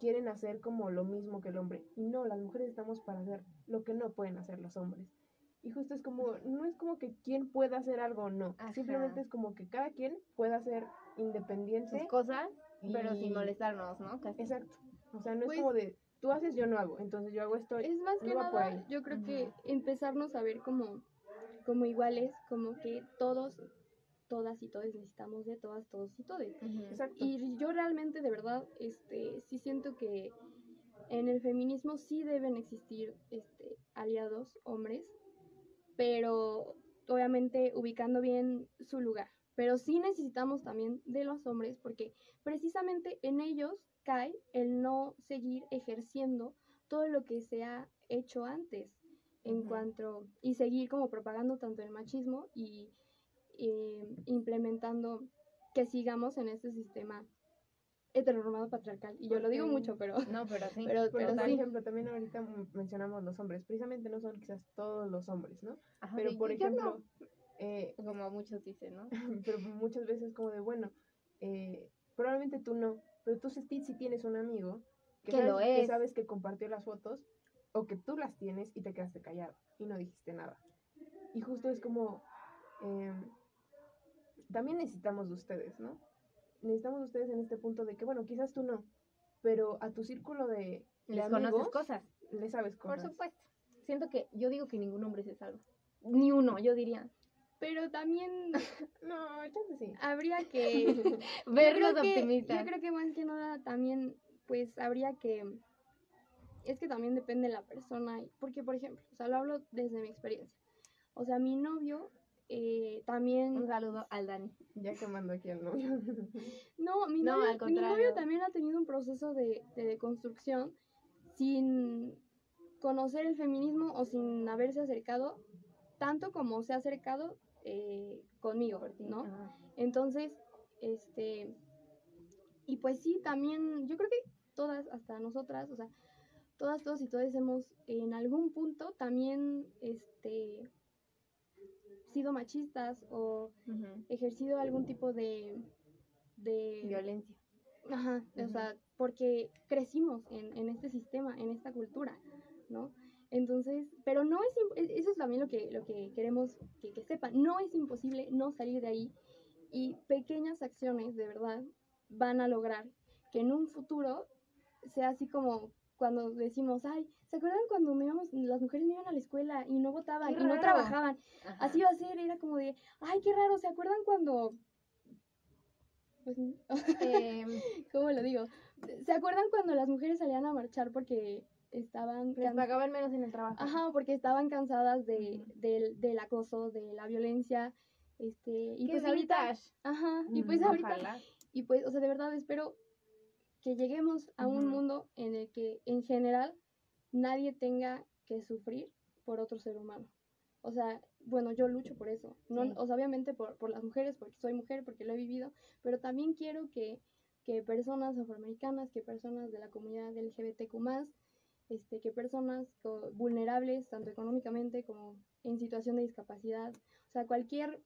quieren hacer como lo mismo que el hombre. Y no, las mujeres estamos para hacer lo que no pueden hacer los hombres. Y justo es como, no es como que quien pueda hacer algo o no. Ajá. Simplemente es como que cada quien pueda ser independiente. Sus cosas, pero sin molestarnos, ¿no? Casi. Exacto. O sea, no Pues- es como de, tú haces, yo no hago. Entonces yo hago esto. Es más que no nada, yo creo que empezarnos a ver como, como iguales, como que todos, todas y todos necesitamos de todas, todos y. Exacto. Y yo realmente, de verdad, este, sí siento que en el feminismo sí deben existir este, aliados hombres, pero obviamente ubicando bien su lugar. Pero sí necesitamos también de los hombres porque precisamente en ellos cae el no seguir ejerciendo todo lo que se ha hecho antes en cuanto y seguir como propagando tanto el machismo y eh, implementando que sigamos en este sistema heteronormado patriarcal. Y yo lo digo mucho, pero No, pero sí. Pero- Pero, pero por sí. ejemplo, también ahorita mencionamos los hombres. Precisamente no son quizás todos los hombres, ¿no? Ajá, Pero sí, por yo no. ejemplo, eh, Como muchos dicen, ¿no? pero muchas veces como de, bueno, eh, probablemente tú no, pero tú sí, sí tienes un amigo que, Que sabes, lo que es. sabes que compartió las fotos o que tú las tienes y te quedaste callado y no dijiste nada. Y justo es como, eh, también necesitamos de ustedes, ¿no? Necesitamos de ustedes en este punto de que, bueno, quizás tú no, pero a tu círculo de, de Les amigos conoces cosas. le sabes Por cosas. supuesto. Siento que yo digo que ningún hombre se salva. Ni uno, yo diría. pero también No, entonces sí. habría que Verlos optimistas. Yo creo que más que nada también, pues habría que. Es que también depende de la persona. Porque, por ejemplo, o sea, lo hablo desde mi experiencia. O sea, mi novio eh, también. Un saludo al Dani. Ya quemando aquí al novio. No, mi No, novio, al mi novio también ha tenido un proceso de, de deconstrucción sin conocer el feminismo o sin haberse acercado tanto como se ha acercado eh, conmigo, ¿no? Entonces, este, y pues sí, también, yo creo que todas, hasta nosotras, o sea, todas, todos y todas hemos en algún punto también, este, sido machistas o ejercido algún tipo de, de Violencia. Ajá, o sea, porque crecimos en, en este sistema, en esta cultura, ¿no? Entonces, pero no es, e- eso es también lo que, lo que queremos que, que sepan, no es imposible no salir de ahí y pequeñas acciones de verdad van a lograr que en un futuro sea así como cuando decimos, ay, ¿se acuerdan cuando no íbamos, las mujeres no iban a la escuela y no votaban y no trabajaban? Ajá. Así va a ser, era como de, ay, qué raro, ¿se acuerdan cuando... Pues, Em, ¿Cómo lo digo? ¿Se acuerdan cuando las mujeres salían a marchar porque estaban les pagaban menos en el trabajo. Ajá, porque estaban cansadas de, del, del acoso, de la violencia, este, y pues ahorita, ajá, y pues ahorita, Ojalá. y pues, o sea, de verdad espero que lleguemos a un mundo en el que, en general, nadie tenga que sufrir por otro ser humano. O sea, bueno, yo lucho por eso. No, Sí. O sea, obviamente por, por las mujeres, porque soy mujer, porque lo he vivido, pero también quiero que, que personas afroamericanas, que personas de la comunidad LGBTQ+, este, que personas vulnerables, tanto económicamente como en situación de discapacidad, o sea, cualquier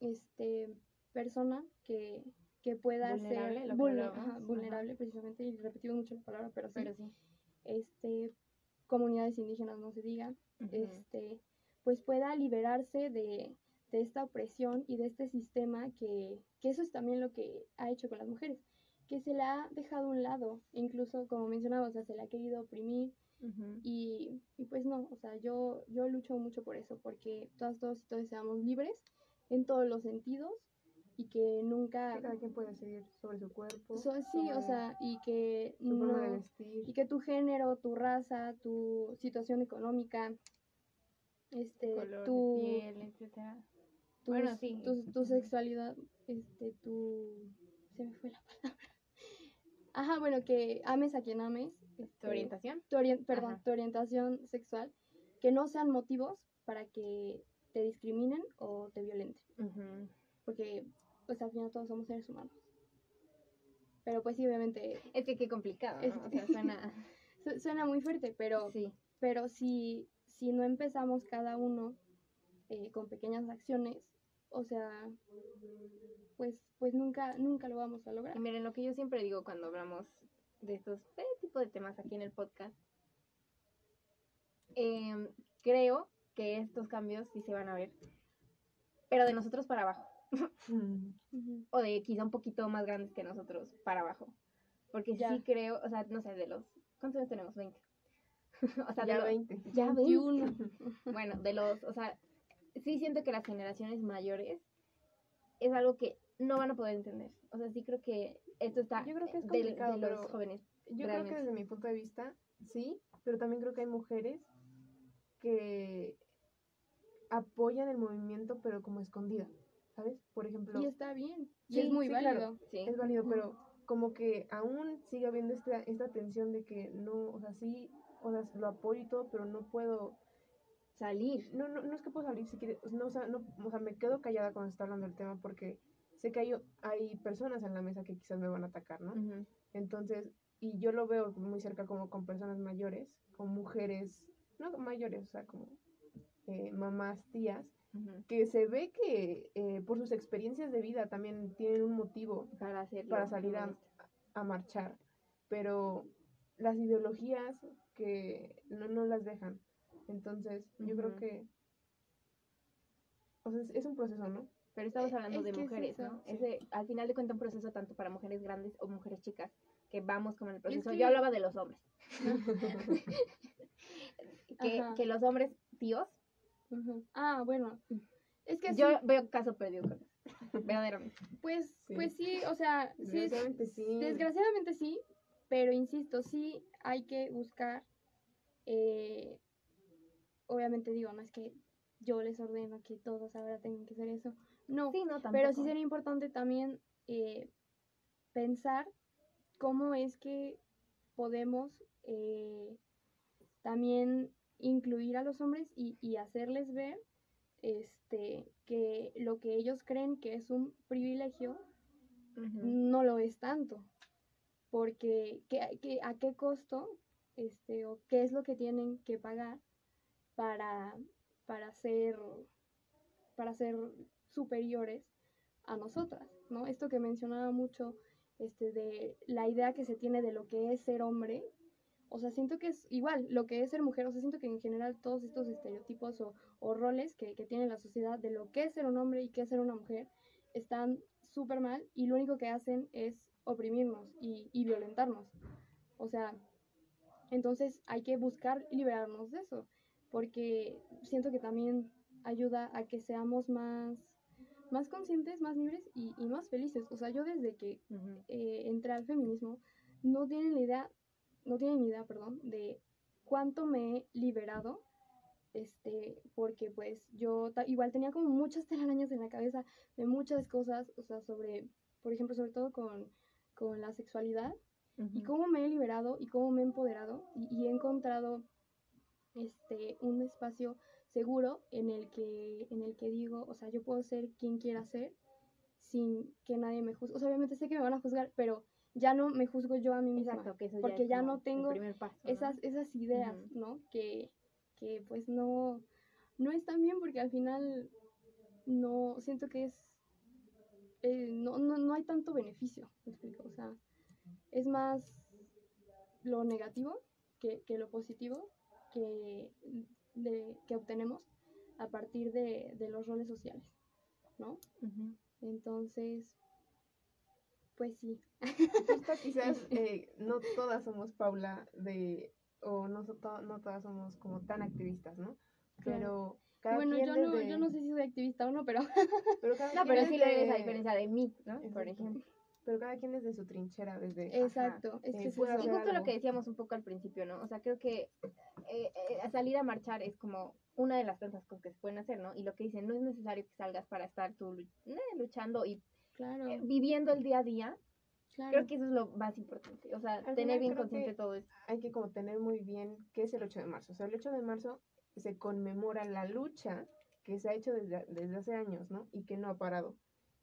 este, persona que, que pueda Vulnerable, ser lo que vulne- hablábamos, ajá, ajá. vulnerable precisamente, y repetimos mucho la palabra, pero sí, Pero sí. este, comunidades indígenas no se diga, Ujú. este, pues pueda liberarse de, de esta opresión y de este sistema que, que eso es también lo que ha hecho con las mujeres, que se la ha dejado a un lado, incluso como mencionaba, o sea, se la ha querido oprimir y, y pues no, o sea, yo, yo lucho mucho por eso, porque todas, todos y todos seamos libres en todos los sentidos y que nunca... Que cada quien puede seguir sobre su cuerpo. So- sí, o sea, y que su forma de no, vestir. y que tu género, tu raza, tu situación económica, este, Color tu, de piel, etcétera. tus- Bueno, sí. tu, tu sexualidad, este, tu, se me fue la palabra. Ajá, bueno, que ames a quien ames. ¿Tu este, orientación? tu orien- perdón, Ajá. tu orientación sexual, que no sean motivos para que te discriminen o te violenten, Ujú. porque pues al final todos somos seres humanos. pero pues sí, obviamente Es que qué complicado. O sea, suena... su- suena muy fuerte, pero, sí. pero si, si no empezamos cada uno eh, con pequeñas acciones, o sea, pues, pues nunca, nunca lo vamos a lograr. Y miren, lo que yo siempre digo cuando hablamos de estos eh, tipo de temas aquí en el podcast, em, creo que estos cambios sí se van a ver, pero de nosotros para abajo. o de quizá un poquito más grandes que nosotros para abajo, porque Ya. sí creo, o sea, no sé, de los, ¿cuántos años tenemos? 20. o sea, de Ya los- 20. ya 21. 21. Bueno, de los, o sea, sí siento que las generaciones mayores es algo que no van a poder entender. O sea, sí creo que esto está Yo creo que es del- complicado, de los pero jóvenes. Yo creo que desde mi punto de vista, sí, pero también creo que hay mujeres que apoyan el movimiento, pero como escondida, ¿sabes? Por ejemplo, Y está bien, y Sí, es muy sí, válido. claro. Sí. es válido, pero como que aún sigue habiendo esta, esta tensión de que no, o sea, sí, o sea, lo apoyo y todo, pero no puedo, Salir. no, no, no es que puedo salir si quiere, no, o sea, no, o sea, me quedo callada cuando se está hablando del tema porque sé que hay, hay personas en la mesa que quizás me van a atacar, ¿no? Entonces, y yo lo veo muy cerca como con personas mayores, con mujeres, no mayores, o sea, como eh, mamás, tías, Que se ve que eh, por sus experiencias de vida también tienen un motivo Para hacerlo. para salir a, a marchar, pero las ideologías que no, no las dejan. Entonces, yo creo que o sea, es, es un proceso, ¿no? Pero estamos Eh, hablando es de es mujeres, ¿no? sí. Ese, al final de cuentas, un proceso tanto para mujeres grandes o mujeres chicas, que vamos como en el proceso. que- Yo hablaba de los hombres. que, que los hombres tíos, Ah, bueno. Es que yo sí, veo caso perdido con. Verdaderamente. pues, Sí. pues sí, o sea, sí, es- Desgraciadamente sí. Desgraciadamente sí, pero insisto, sí hay que buscar, eh, obviamente digo, no es que yo les ordeno que todos ahora tengan que hacer eso, no, Sí, no, pero sí sería importante también eh, pensar cómo es que podemos eh, también incluir a los hombres y, y hacerles ver este que lo que ellos creen que es un privilegio no lo es tanto. Porque ¿qué, qué- a qué costo este, o qué es lo que tienen que pagar para, para ser para ser superiores a nosotras, ¿no? Esto que mencionaba mucho este de la idea que se tiene de lo que es ser hombre, o sea, siento que es igual lo que es ser mujer, o sea, siento que en general todos estos estereotipos o, o roles que, que tiene la sociedad de lo que es ser un hombre y qué es ser una mujer están súper mal y lo único que hacen es oprimirnos y, y violentarnos. O sea, entonces hay que buscar liberarnos de eso, porque siento que también ayuda a que seamos más, más conscientes, más libres y, y más felices. O sea, yo desde que eh, entré al feminismo, no tienen la idea, no tienen ni idea, perdón, de cuánto me he liberado, este, porque pues yo igual tenía como muchas telarañas en la cabeza de muchas cosas, o sea, sobre, por ejemplo, sobre todo con, con la sexualidad, y cómo me he liberado y cómo me he empoderado y, y he encontrado este un espacio seguro en el que en el que digo o sea yo puedo ser quien quiera ser sin que nadie me juzgue. O sea obviamente sé que me van a juzgar pero ya no me juzgo yo a mí misma Exacto, que eso porque ya no tengo esas esas ideas no que que pues no no están bien porque al final no siento que es eh, no, no, no hay tanto beneficio ¿me explico? o sea es más lo negativo que, que lo positivo que, de- que obtenemos a partir de, de los roles sociales, ¿no? Entonces, pues sí. Justo quizás eh, no todas somos Paula de o no, to- no todas somos como tan activistas, ¿no? Pero cada bueno, quien yo no, yo no sé si soy activista o no, pero pero cada No, pero sí lo desde- eres a diferencia de mí, ¿no? Por ejemplo. Pero cada quien desde su trinchera, desde ajá, exacto, es eh, que es puede eso. Y justo lo que decíamos un poco al principio, ¿no? O sea, creo que eh, eh, salir a marchar es como una de las tantas cosas que se pueden hacer, ¿no? Y lo que dicen, no es necesario que salgas para estar tú eh, luchando y Claro, eh, viviendo el día a día. claro. Creo que eso es lo más importante. O sea, Al tener final bien consciente todo esto. hay que como tener muy bien qué es el 8 de marzo. O sea, el 8 de marzo se conmemora la lucha que se ha hecho desde, desde hace años, ¿no? Y que no ha parado.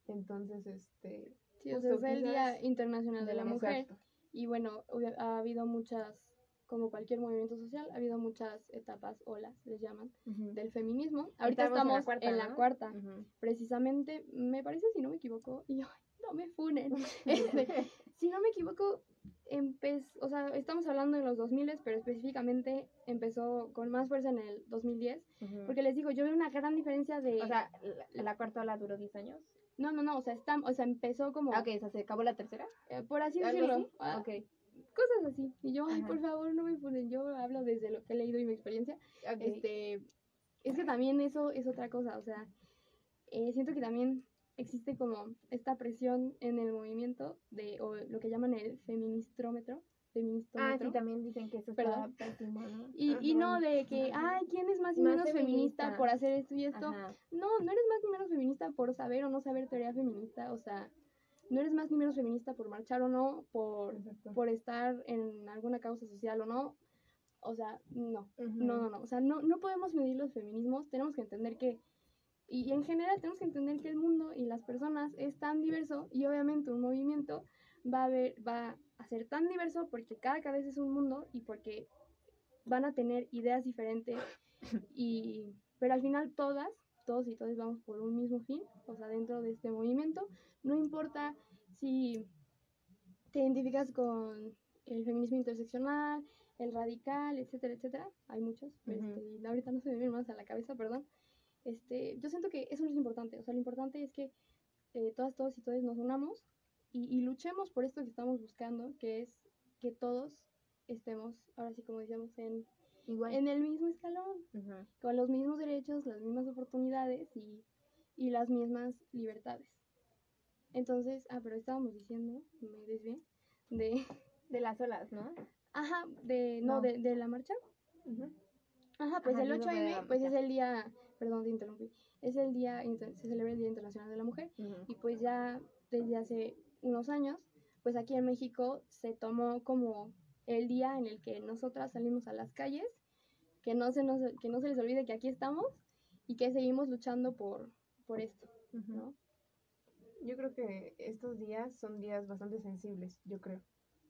Entonces, este, Sí, o sea, Justo, es el Día Internacional de la Mujer. Exacto. Y bueno, ha habido muchas, como cualquier movimiento social, ha habido muchas etapas, olas, les llaman, del feminismo. Ahorita estamos, en la cuarta. Precisamente, me parece, si no me equivoco, y ay, no me funen. Este, si no me equivoco, empezó, o sea, estamos hablando de los 2000, pero específicamente empezó con más fuerza en el 2010. Ujú. Porque les digo, yo veo una gran diferencia de... O sea, la, la cuarta ola duró 10 años. no, no, no, o sea, está, o sea empezó como... Ah, ok, o sea, se acabó la tercera. eh, por así ¿Algo decirlo. así? ah, Ok, Cosas así. Y yo, ay, por favor, no me funen. Yo hablo desde lo que he leído y mi experiencia. ok. Este, es que también eso es otra cosa, o sea, eh, siento que también existe como esta presión en el movimiento de, o lo que llaman el feministrómetro, Ah, sí, también dicen que eso está Perdón. pésimo, ¿no? y, y no de que, ay, ¿quién es más y Más menos feminista. feminista. por hacer esto y esto? Ajá. No, no eres más ni menos feminista por saber o no saber teoría feminista, o sea, no eres más ni menos feminista por marchar o no, por, Exacto. por estar en alguna causa social o no. O sea, no. No, no, no. O sea, no, no podemos medir los feminismos. Tenemos que entender que, y en general tenemos que entender que el mundo y las personas es tan diverso y obviamente un movimiento va a, ver, va a ser tan diverso porque cada cabeza es un mundo y porque van a tener ideas diferentes y pero al final todas, todos y todas vamos por un mismo fin, o sea, dentro de este movimiento, no importa si te identificas con el feminismo interseccional, el radical, etcétera, etcétera, hay muchos, Ujú. este, y ahorita no se me vienen más a la cabeza, perdón. Este, yo siento que eso no es importante, o sea, lo importante es que eh, todas, todos y todos nos unamos y, y luchemos por esto que estamos buscando, que es que todos estemos, ahora sí como decíamos, en, Igual. en el mismo escalón, con los mismos derechos, las mismas oportunidades y, y las mismas libertades. Entonces, ah, pero estábamos diciendo, me desvié, de, De las olas, ¿no? ajá, de, no, No. De, de la marcha. Ujú. Ajá, pues Ajá, el sí, no fue de 8M, la pues es el día, perdón, te interrumpí, es el día, se celebra el Día Internacional de la Mujer y pues ya desde hace unos años, pues aquí en México se tomó como el día en el que nosotras salimos a las calles, que no se nos, que no se les olvide que aquí estamos y que seguimos luchando por, por esto. ¿no? Yo creo que estos días son días bastante sensibles, yo creo,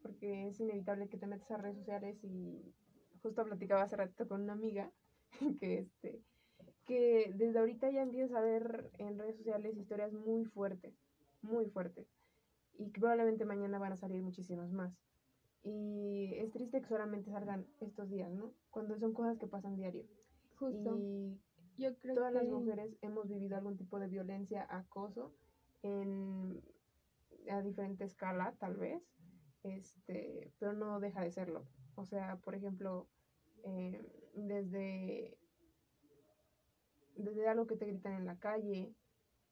porque es inevitable que te metas a redes sociales y justo platicaba hace ratito con una amiga que este que desde ahorita ya empiezas a ver en redes sociales historias muy fuertes, muy fuertes, y que probablemente mañana van a salir muchísimas más. Y es triste que solamente salgan estos días, ¿no? Cuando son cosas que pasan diario. Justo. Y Yo creo todas que las mujeres hemos vivido algún tipo de violencia, acoso, en, a diferente escala, tal vez, este, pero no deja de serlo. O sea, por ejemplo, eh, desde, desde algo que te gritan en la calle,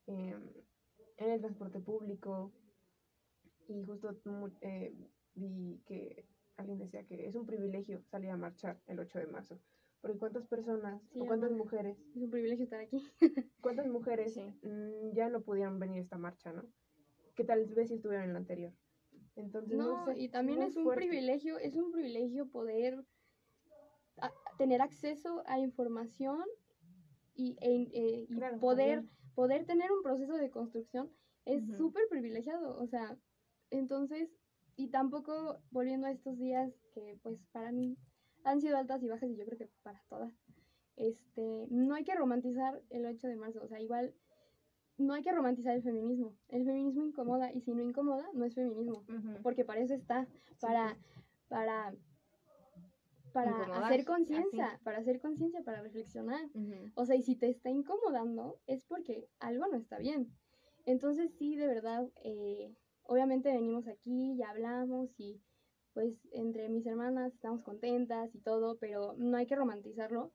eh, en el transporte público, y justo eh, vi que alguien decía que es un privilegio salir a marchar el 8 de marzo. Porque cuántas personas Sí, o cuántas mujeres es un privilegio estar aquí. ¿Cuántas mujeres Sí. mm, ya no pudieron venir a esta marcha, no? ¿Qué tal vez si estuvieron en la anterior? Entonces, no, No, sé, y también es un fuerte. privilegio, es un privilegio poder a- tener acceso a información y, e- eh, y Claro, poder, también. poder tener un proceso de construcción es Ujú. súper privilegiado, o sea, entonces, y tampoco volviendo a estos días que pues para mí han sido altas y bajas y yo creo que para todas, este, no hay que romantizar el 8 de marzo, o sea, igual no hay que romantizar el feminismo, el feminismo incomoda y si no incomoda, no es feminismo porque para eso está, para, para, para Incomodar, hacer conciencia, para hacer conciencia, para reflexionar. O sea, y si te está incomodando, es porque algo no está bien. Entonces, sí, de verdad, eh, obviamente venimos aquí y hablamos y pues entre mis hermanas estamos contentas y todo, pero no hay que romantizarlo.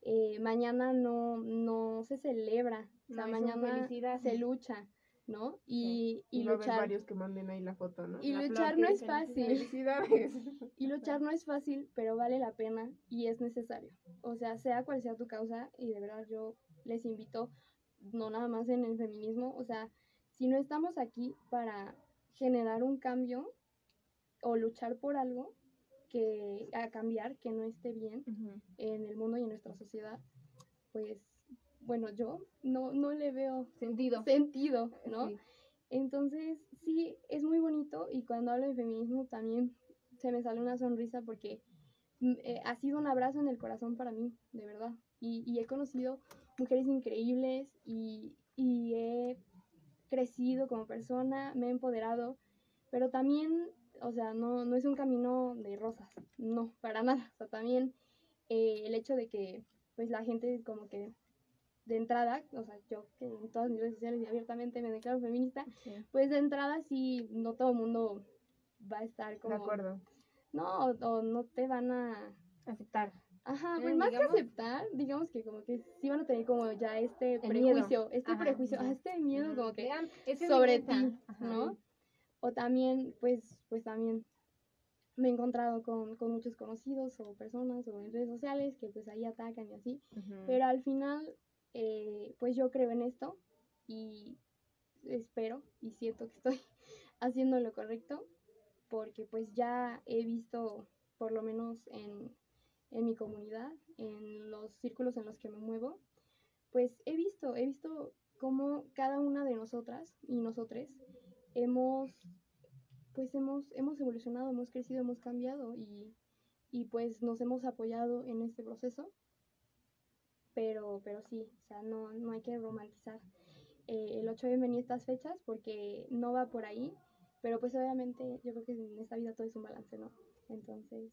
Eh, mañana no, no se celebra, o sea, No mañana felicidad. se lucha, ¿no? Y, y Y va a haber luchar. varios que manden ahí la foto, ¿no? Y La luchar no es fácil. Felicidades. Y luchar no es fácil, pero vale la pena y es necesario. O sea, sea cual sea tu causa, y de verdad yo les invito, no nada más en el feminismo, o sea, si no estamos aquí para generar un cambio o luchar por algo que a cambiar, que no esté bien en el mundo y en nuestra sociedad, pues bueno, yo no, no le veo Sentido. sentido, ¿no? Sí. Entonces, sí, es muy bonito y cuando hablo de feminismo también se me sale una sonrisa porque mm, eh, ha sido un abrazo en el corazón para mí, de verdad. Y, y he conocido mujeres increíbles y, y he crecido como persona, me he empoderado, pero también, o sea, no, no es un camino de rosas, no, para nada. O sea, también eh, el hecho de que, pues, la gente como que de entrada, o sea, yo que en todas mis redes sociales y abiertamente me declaro feminista, pues de entrada sí, no todo el mundo va a estar como... De acuerdo. No, o, o no te van a... Aceptar. Ajá, pues más digamos- que aceptar, digamos que como que sí van a tener como ya este El prejuicio, este Ajá, prejuicio, sí. ah, este miedo como que Vean, es sobre ti. ¿no? O también, pues, pues también me he encontrado con, con muchos conocidos o personas o en redes sociales que pues ahí atacan y así, pero al final, eh, pues yo creo en esto y espero y siento que estoy haciendo lo correcto porque pues ya he visto, por lo menos en, en mi comunidad, en los círculos en los que me muevo, pues he visto, he visto cómo cada una de nosotras y nosotres hemos, pues hemos, hemos evolucionado, hemos crecido, hemos cambiado y, y pues nos hemos apoyado en este proceso pero, pero sí, o sea, no, no hay que romantizar eh, el 8M ni estas fechas porque no va por ahí, pero pues obviamente yo creo que en esta vida todo es un balance, ¿no? Entonces,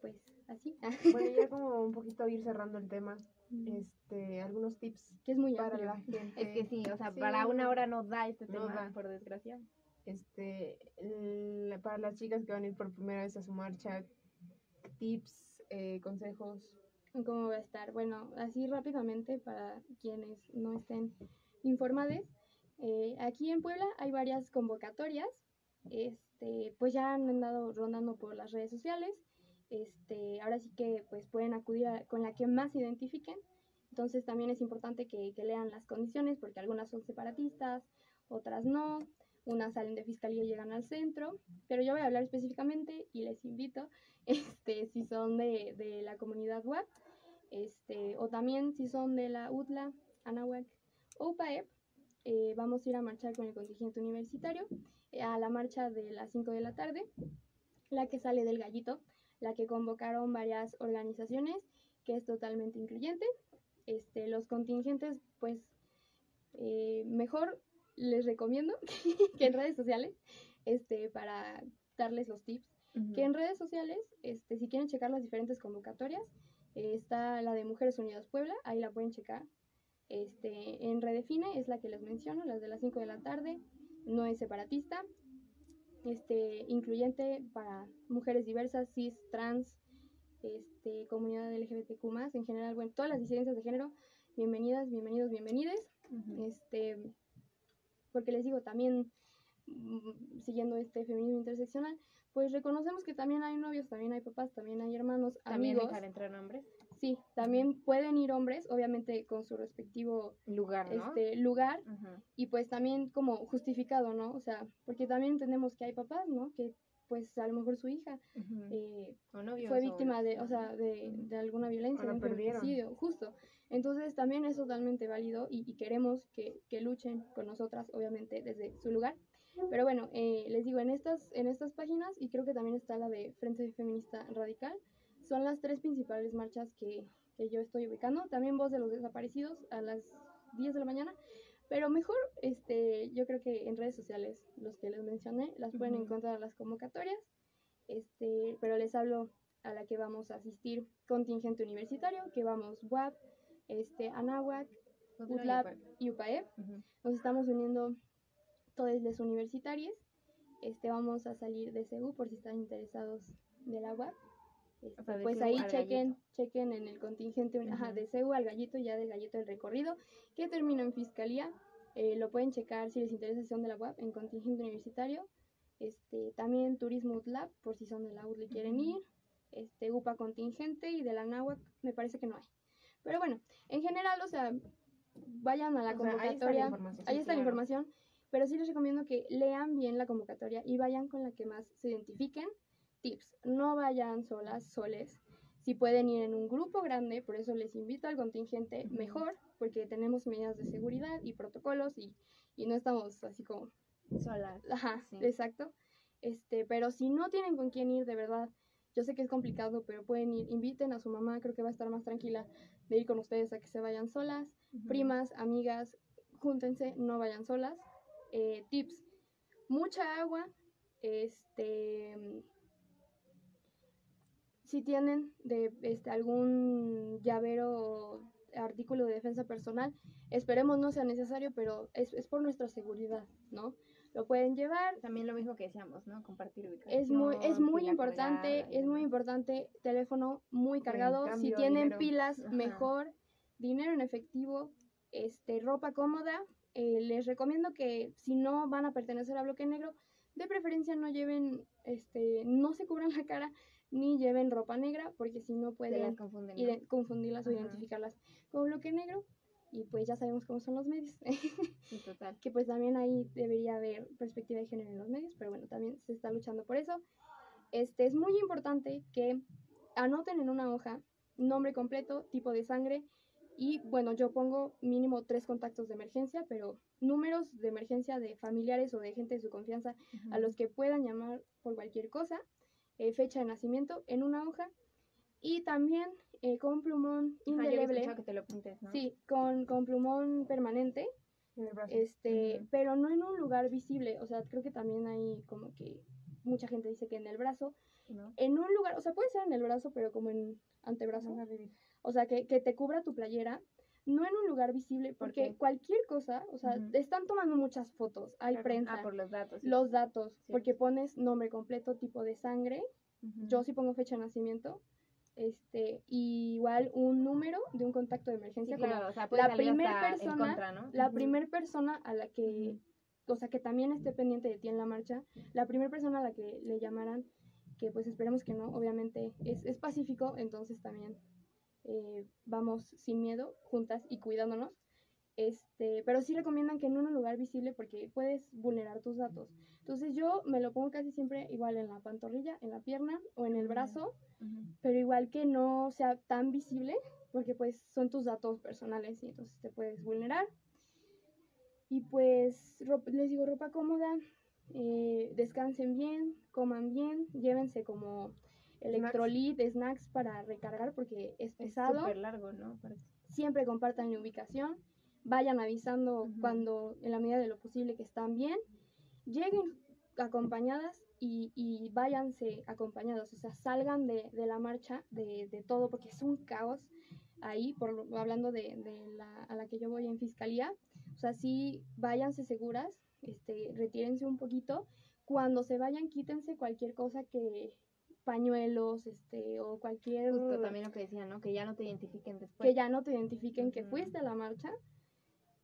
pues así, Bueno, ya como un poquito ir cerrando el tema, este, algunos tips que es muy para amplio. la gente. Es que sí, o sea, Sí, para una hora nos da este no tema, da. por desgracia. este, para las chicas que van a ir por primera vez a su marcha, tips, eh, consejos. ¿Cómo va a estar? Bueno, así rápidamente para quienes no estén informados, eh, aquí en Puebla hay varias convocatorias, este, pues ya han andado rondando por las redes sociales, este, ahora sí que pues pueden acudir a- con la que más identifiquen, entonces también es importante que, que lean las condiciones porque algunas son separatistas, otras no, unas salen de fiscalía y llegan al centro, pero yo voy a hablar específicamente y les invito este, si son de, de la comunidad web, este, o también si son de la UTLA, Anahuac o UPAEP, eh, vamos a ir a marchar con el contingente universitario eh, a la marcha de las 5 de la tarde, la que sale del gallito, la que convocaron varias organizaciones, que es totalmente incluyente. Este, los contingentes, pues, eh, mejor les recomiendo que en redes sociales, este, para darles los tips, que en redes sociales, este, si quieren checar las diferentes convocatorias, eh, está la de Mujeres Unidas Puebla, ahí la pueden checar. Este, en Redefine es la que les menciono, las de las 5 de la tarde, no es separatista, este, incluyente para mujeres diversas, cis, trans, este, comunidad LGBTQ+, en general, bueno, todas las disidencias de género, bienvenidas, bienvenidos, bienvenides, este, porque les digo, también mm, siguiendo este feminismo interseccional, pues reconocemos que también hay novios, también hay papás, también hay hermanos, También amigos. dejar entrar hombres. Sí, también pueden ir hombres, obviamente con su respectivo Lugar, ¿no? este lugar y pues también como justificado, ¿no? O sea, porque también entendemos que hay papás, ¿no? Que pues a lo mejor su hija eh, novios, fue víctima de, o sea, de, de alguna violencia, de un feminicidio, justo. Entonces también es totalmente válido y, y queremos que, que luchen con nosotras, obviamente, desde su lugar. Pero bueno, eh, les digo, en estas, en estas páginas, y creo que también está la de Frente Feminista Radical, son las tres principales marchas que, que yo estoy ubicando. También Voz de los Desaparecidos a las 10 de la mañana. Pero mejor, este, yo creo que en redes sociales, los que les mencioné, las pueden encontrar las convocatorias. Este, pero les hablo a la que vamos a asistir contingente universitario, que vamos WAP, este, Anáhuac, UTLAP y UPAEP. Nos estamos uniendo todas las universitarias. Este, vamos a salir de CEU por si están interesados de la UAP. Este, O sea, de pues ahí chequen, chequen en el contingente, ajá, de CEU al gallito, ya del gallito del recorrido, que termina en fiscalía. Eh, lo pueden checar si les interesa si son de la UAP en contingente universitario. Este, también Turismo UTLAB, por si son de la UTLA y quieren ir. Este, UPA contingente y de la NAWAC me parece que no hay. Pero bueno, en general, o sea, vayan a la O sea, ahí está la convocatoria. información. Ahí sí, está la información, pero sí les recomiendo que lean bien la convocatoria y vayan con la que más se identifiquen. Tips, no vayan solas, soles. Si pueden ir en un grupo grande, por eso les invito al contingente, mejor, porque tenemos medidas de seguridad y protocolos y, y no estamos así como Solas. Ajá, Sí. exacto. Este, pero si no tienen con quién ir, de verdad, yo sé que es complicado, pero pueden ir, inviten a su mamá, creo que va a estar más tranquila de ir con ustedes a que se vayan solas. Primas, amigas, júntense, no vayan solas. Eh, tips, mucha agua, este, si tienen de este, algún llavero o artículo de defensa personal, esperemos no sea necesario, pero es, es por nuestra seguridad, ¿no? Lo pueden llevar, También lo mismo que decíamos, ¿no? Compartir ubicación. es muy, es muy importante, cargada es muy importante, teléfono muy cargado, si tienen dinero. pilas, Ajá. mejor, dinero en efectivo, este, ropa cómoda, eh, les recomiendo que si no van a pertenecer a bloque negro, de preferencia no lleven, este, no se cubran la cara, ni lleven ropa negra, porque si no pueden confunden. confundirlas o identificarlas con bloque negro, y pues ya sabemos cómo son los medios. Sí, total. que pues también ahí debería haber perspectiva de género en los medios, pero bueno, también se está luchando por eso. Este es muy importante que anoten en una hoja nombre completo, tipo de sangre y bueno, yo pongo mínimo tres contactos de emergencia, pero números de emergencia de familiares o de gente de su confianza a los que puedan llamar por cualquier cosa, eh, fecha de nacimiento en una hoja y también eh, con plumón indeleble, escuchado que te lo pintes, ¿no? sí, con, con plumón permanente este, Ujú. pero no en un lugar visible, o sea, creo que también hay como que mucha gente dice que en el brazo, ¿no? en un lugar, o sea, puede ser en el brazo, pero como en antebrazo, o sea, que, que te cubra tu playera, no en un lugar visible, ¿Por porque cualquier cosa, o sea, están tomando muchas fotos, hay Claro. prensa, Ah, por los datos. sí. los datos, Sí. porque pones nombre completo, tipo de sangre, yo sí pongo fecha de nacimiento, este, y igual un número de un contacto de Sí, emergencia, como claro, o sea, la salir primer hasta en persona- contra, ¿no? la primera persona a la que, o sea, que también esté pendiente de ti en la marcha, la primera persona a la que le llamaran, que pues esperemos que no, obviamente es, es pacífico, entonces también eh, vamos sin miedo, juntas y cuidándonos. Este, pero sí recomiendan que no en un lugar visible porque puedes vulnerar tus datos. Entonces yo me lo pongo casi siempre igual en la pantorrilla, en la pierna o en el brazo, pero igual que no sea tan visible, porque pues son tus datos personales y entonces te puedes vulnerar. Y pues les digo ropa cómoda, eh, descansen bien, coman bien, llévense como electrolit, snacks para recargar porque es Es pesado. súper largo, ¿no? Siempre compartan la ubicación, vayan avisando cuando en la medida de lo posible que están bien, lleguen acompañadas y, y váyanse acompañados, o sea, salgan de, de la marcha, de, de todo, porque es un caos ahí, por, hablando de, de la, a la que yo voy en fiscalía, o sea, sí, váyanse seguras, este, retírense un poquito, cuando se vayan quítense cualquier cosa que pañuelos, este, o cualquier Justo también lo que decían, ¿no? Que ya no te identifiquen después. que ya no te identifiquen que fuiste a la marcha.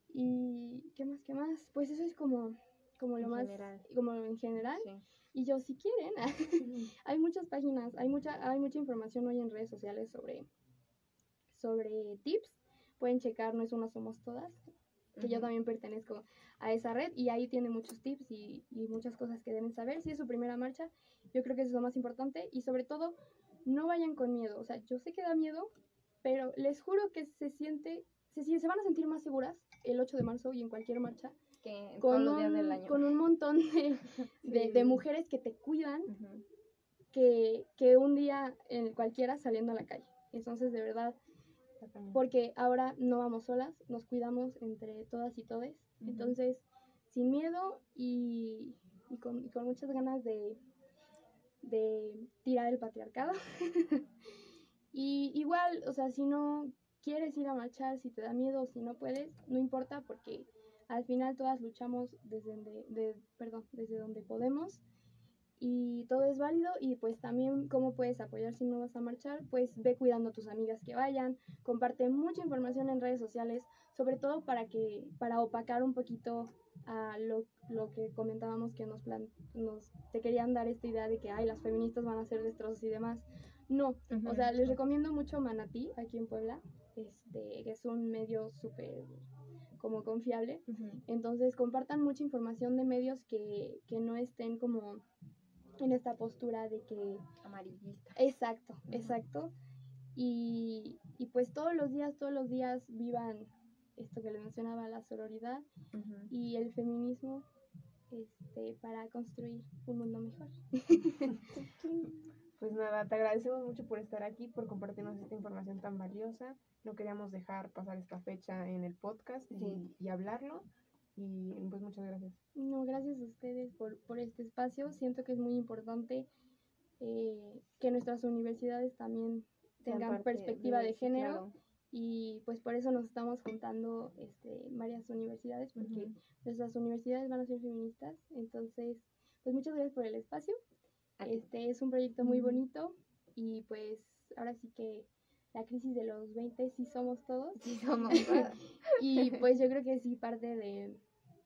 Y qué más, qué más. Pues eso es como, como lo En más, general. como en general. Sí. Y yo si quieren, hay muchas páginas, hay mucha, hay mucha información hoy en redes sociales sobre, sobre tips. Pueden checar, no es una somos todas, que yo también pertenezco a esa red y ahí tiene muchos tips y, y muchas cosas que deben saber. Si es su primera marcha, yo creo que eso es lo más importante y sobre todo no vayan con miedo. O sea, yo sé que da miedo, pero les juro que se siente, se, se van a sentir más seguras el 8 de marzo y en cualquier marcha Que con los días del un, año. con un montón de, de, mujeres que te cuidan que, que un día en cualquiera saliendo a la calle. Entonces, de verdad, porque ahora no vamos solas, nos cuidamos entre todas y todes. Entonces, sin miedo y, y con, y con muchas ganas de, de tirar el patriarcado. y igual, o sea, si no quieres ir a marchar, si te da miedo si no puedes, no importa porque al final todas luchamos desde donde, de, perdón, desde donde podemos y todo es válido y pues también cómo puedes apoyar si no vas a marchar, pues ve cuidando a tus amigas que vayan, comparte mucha información en redes sociales, sobre todo para que para opacar un poquito a lo, lo que comentábamos que nos plan, nos te querían dar esta idea de que ay las feministas van a hacer destrozos y demás. No, o sea, les recomiendo mucho Manatí aquí en Puebla, este que es un medio súper como confiable. Entonces compartan mucha información de medios que, que no estén como en esta postura de que Amarillista. exacto, exacto. y, y pues todos los días, todos los días vivan esto que les mencionaba, la sororidad y el feminismo este, para construir un mundo mejor. Pues nada, te agradecemos mucho por estar aquí, por compartirnos esta información tan valiosa. No queríamos dejar pasar esta fecha en el podcast y, Sí. y hablarlo. Y pues muchas gracias. No, gracias a ustedes por, por este espacio. Siento que es muy importante eh, que nuestras universidades también tengan perspectiva de, sí, género claro. Y pues por eso nos estamos juntando este, varias universidades porque Ujú. nuestras universidades van a ser feministas. Entonces, pues muchas gracias por el espacio. Este es un proyecto muy bonito y pues ahora sí que la crisis de los 20 sí somos todos. Sí, somos. Y pues yo creo que sí parte de,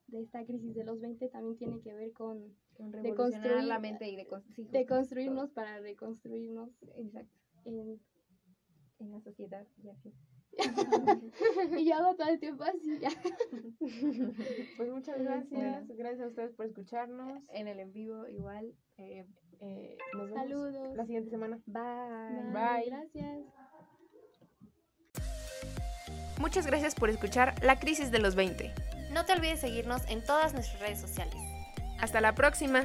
de esta crisis de los 20 también tiene que ver con Con de revolucionar construir- la mente y de, sí, de construirnos para reconstruirnos. Exacto. en... En la sociedad y así. y yo hago todo el tiempo así ya. Pues muchas gracias. bueno. Gracias a ustedes por escucharnos. En el en vivo igual. eh, Eh, nos vemos Saludos. la siguiente semana. bye. Bye. Gracias. Muchas gracias por escuchar La Crisis de los 20. No te olvides seguirnos en todas nuestras redes sociales. Hasta la próxima.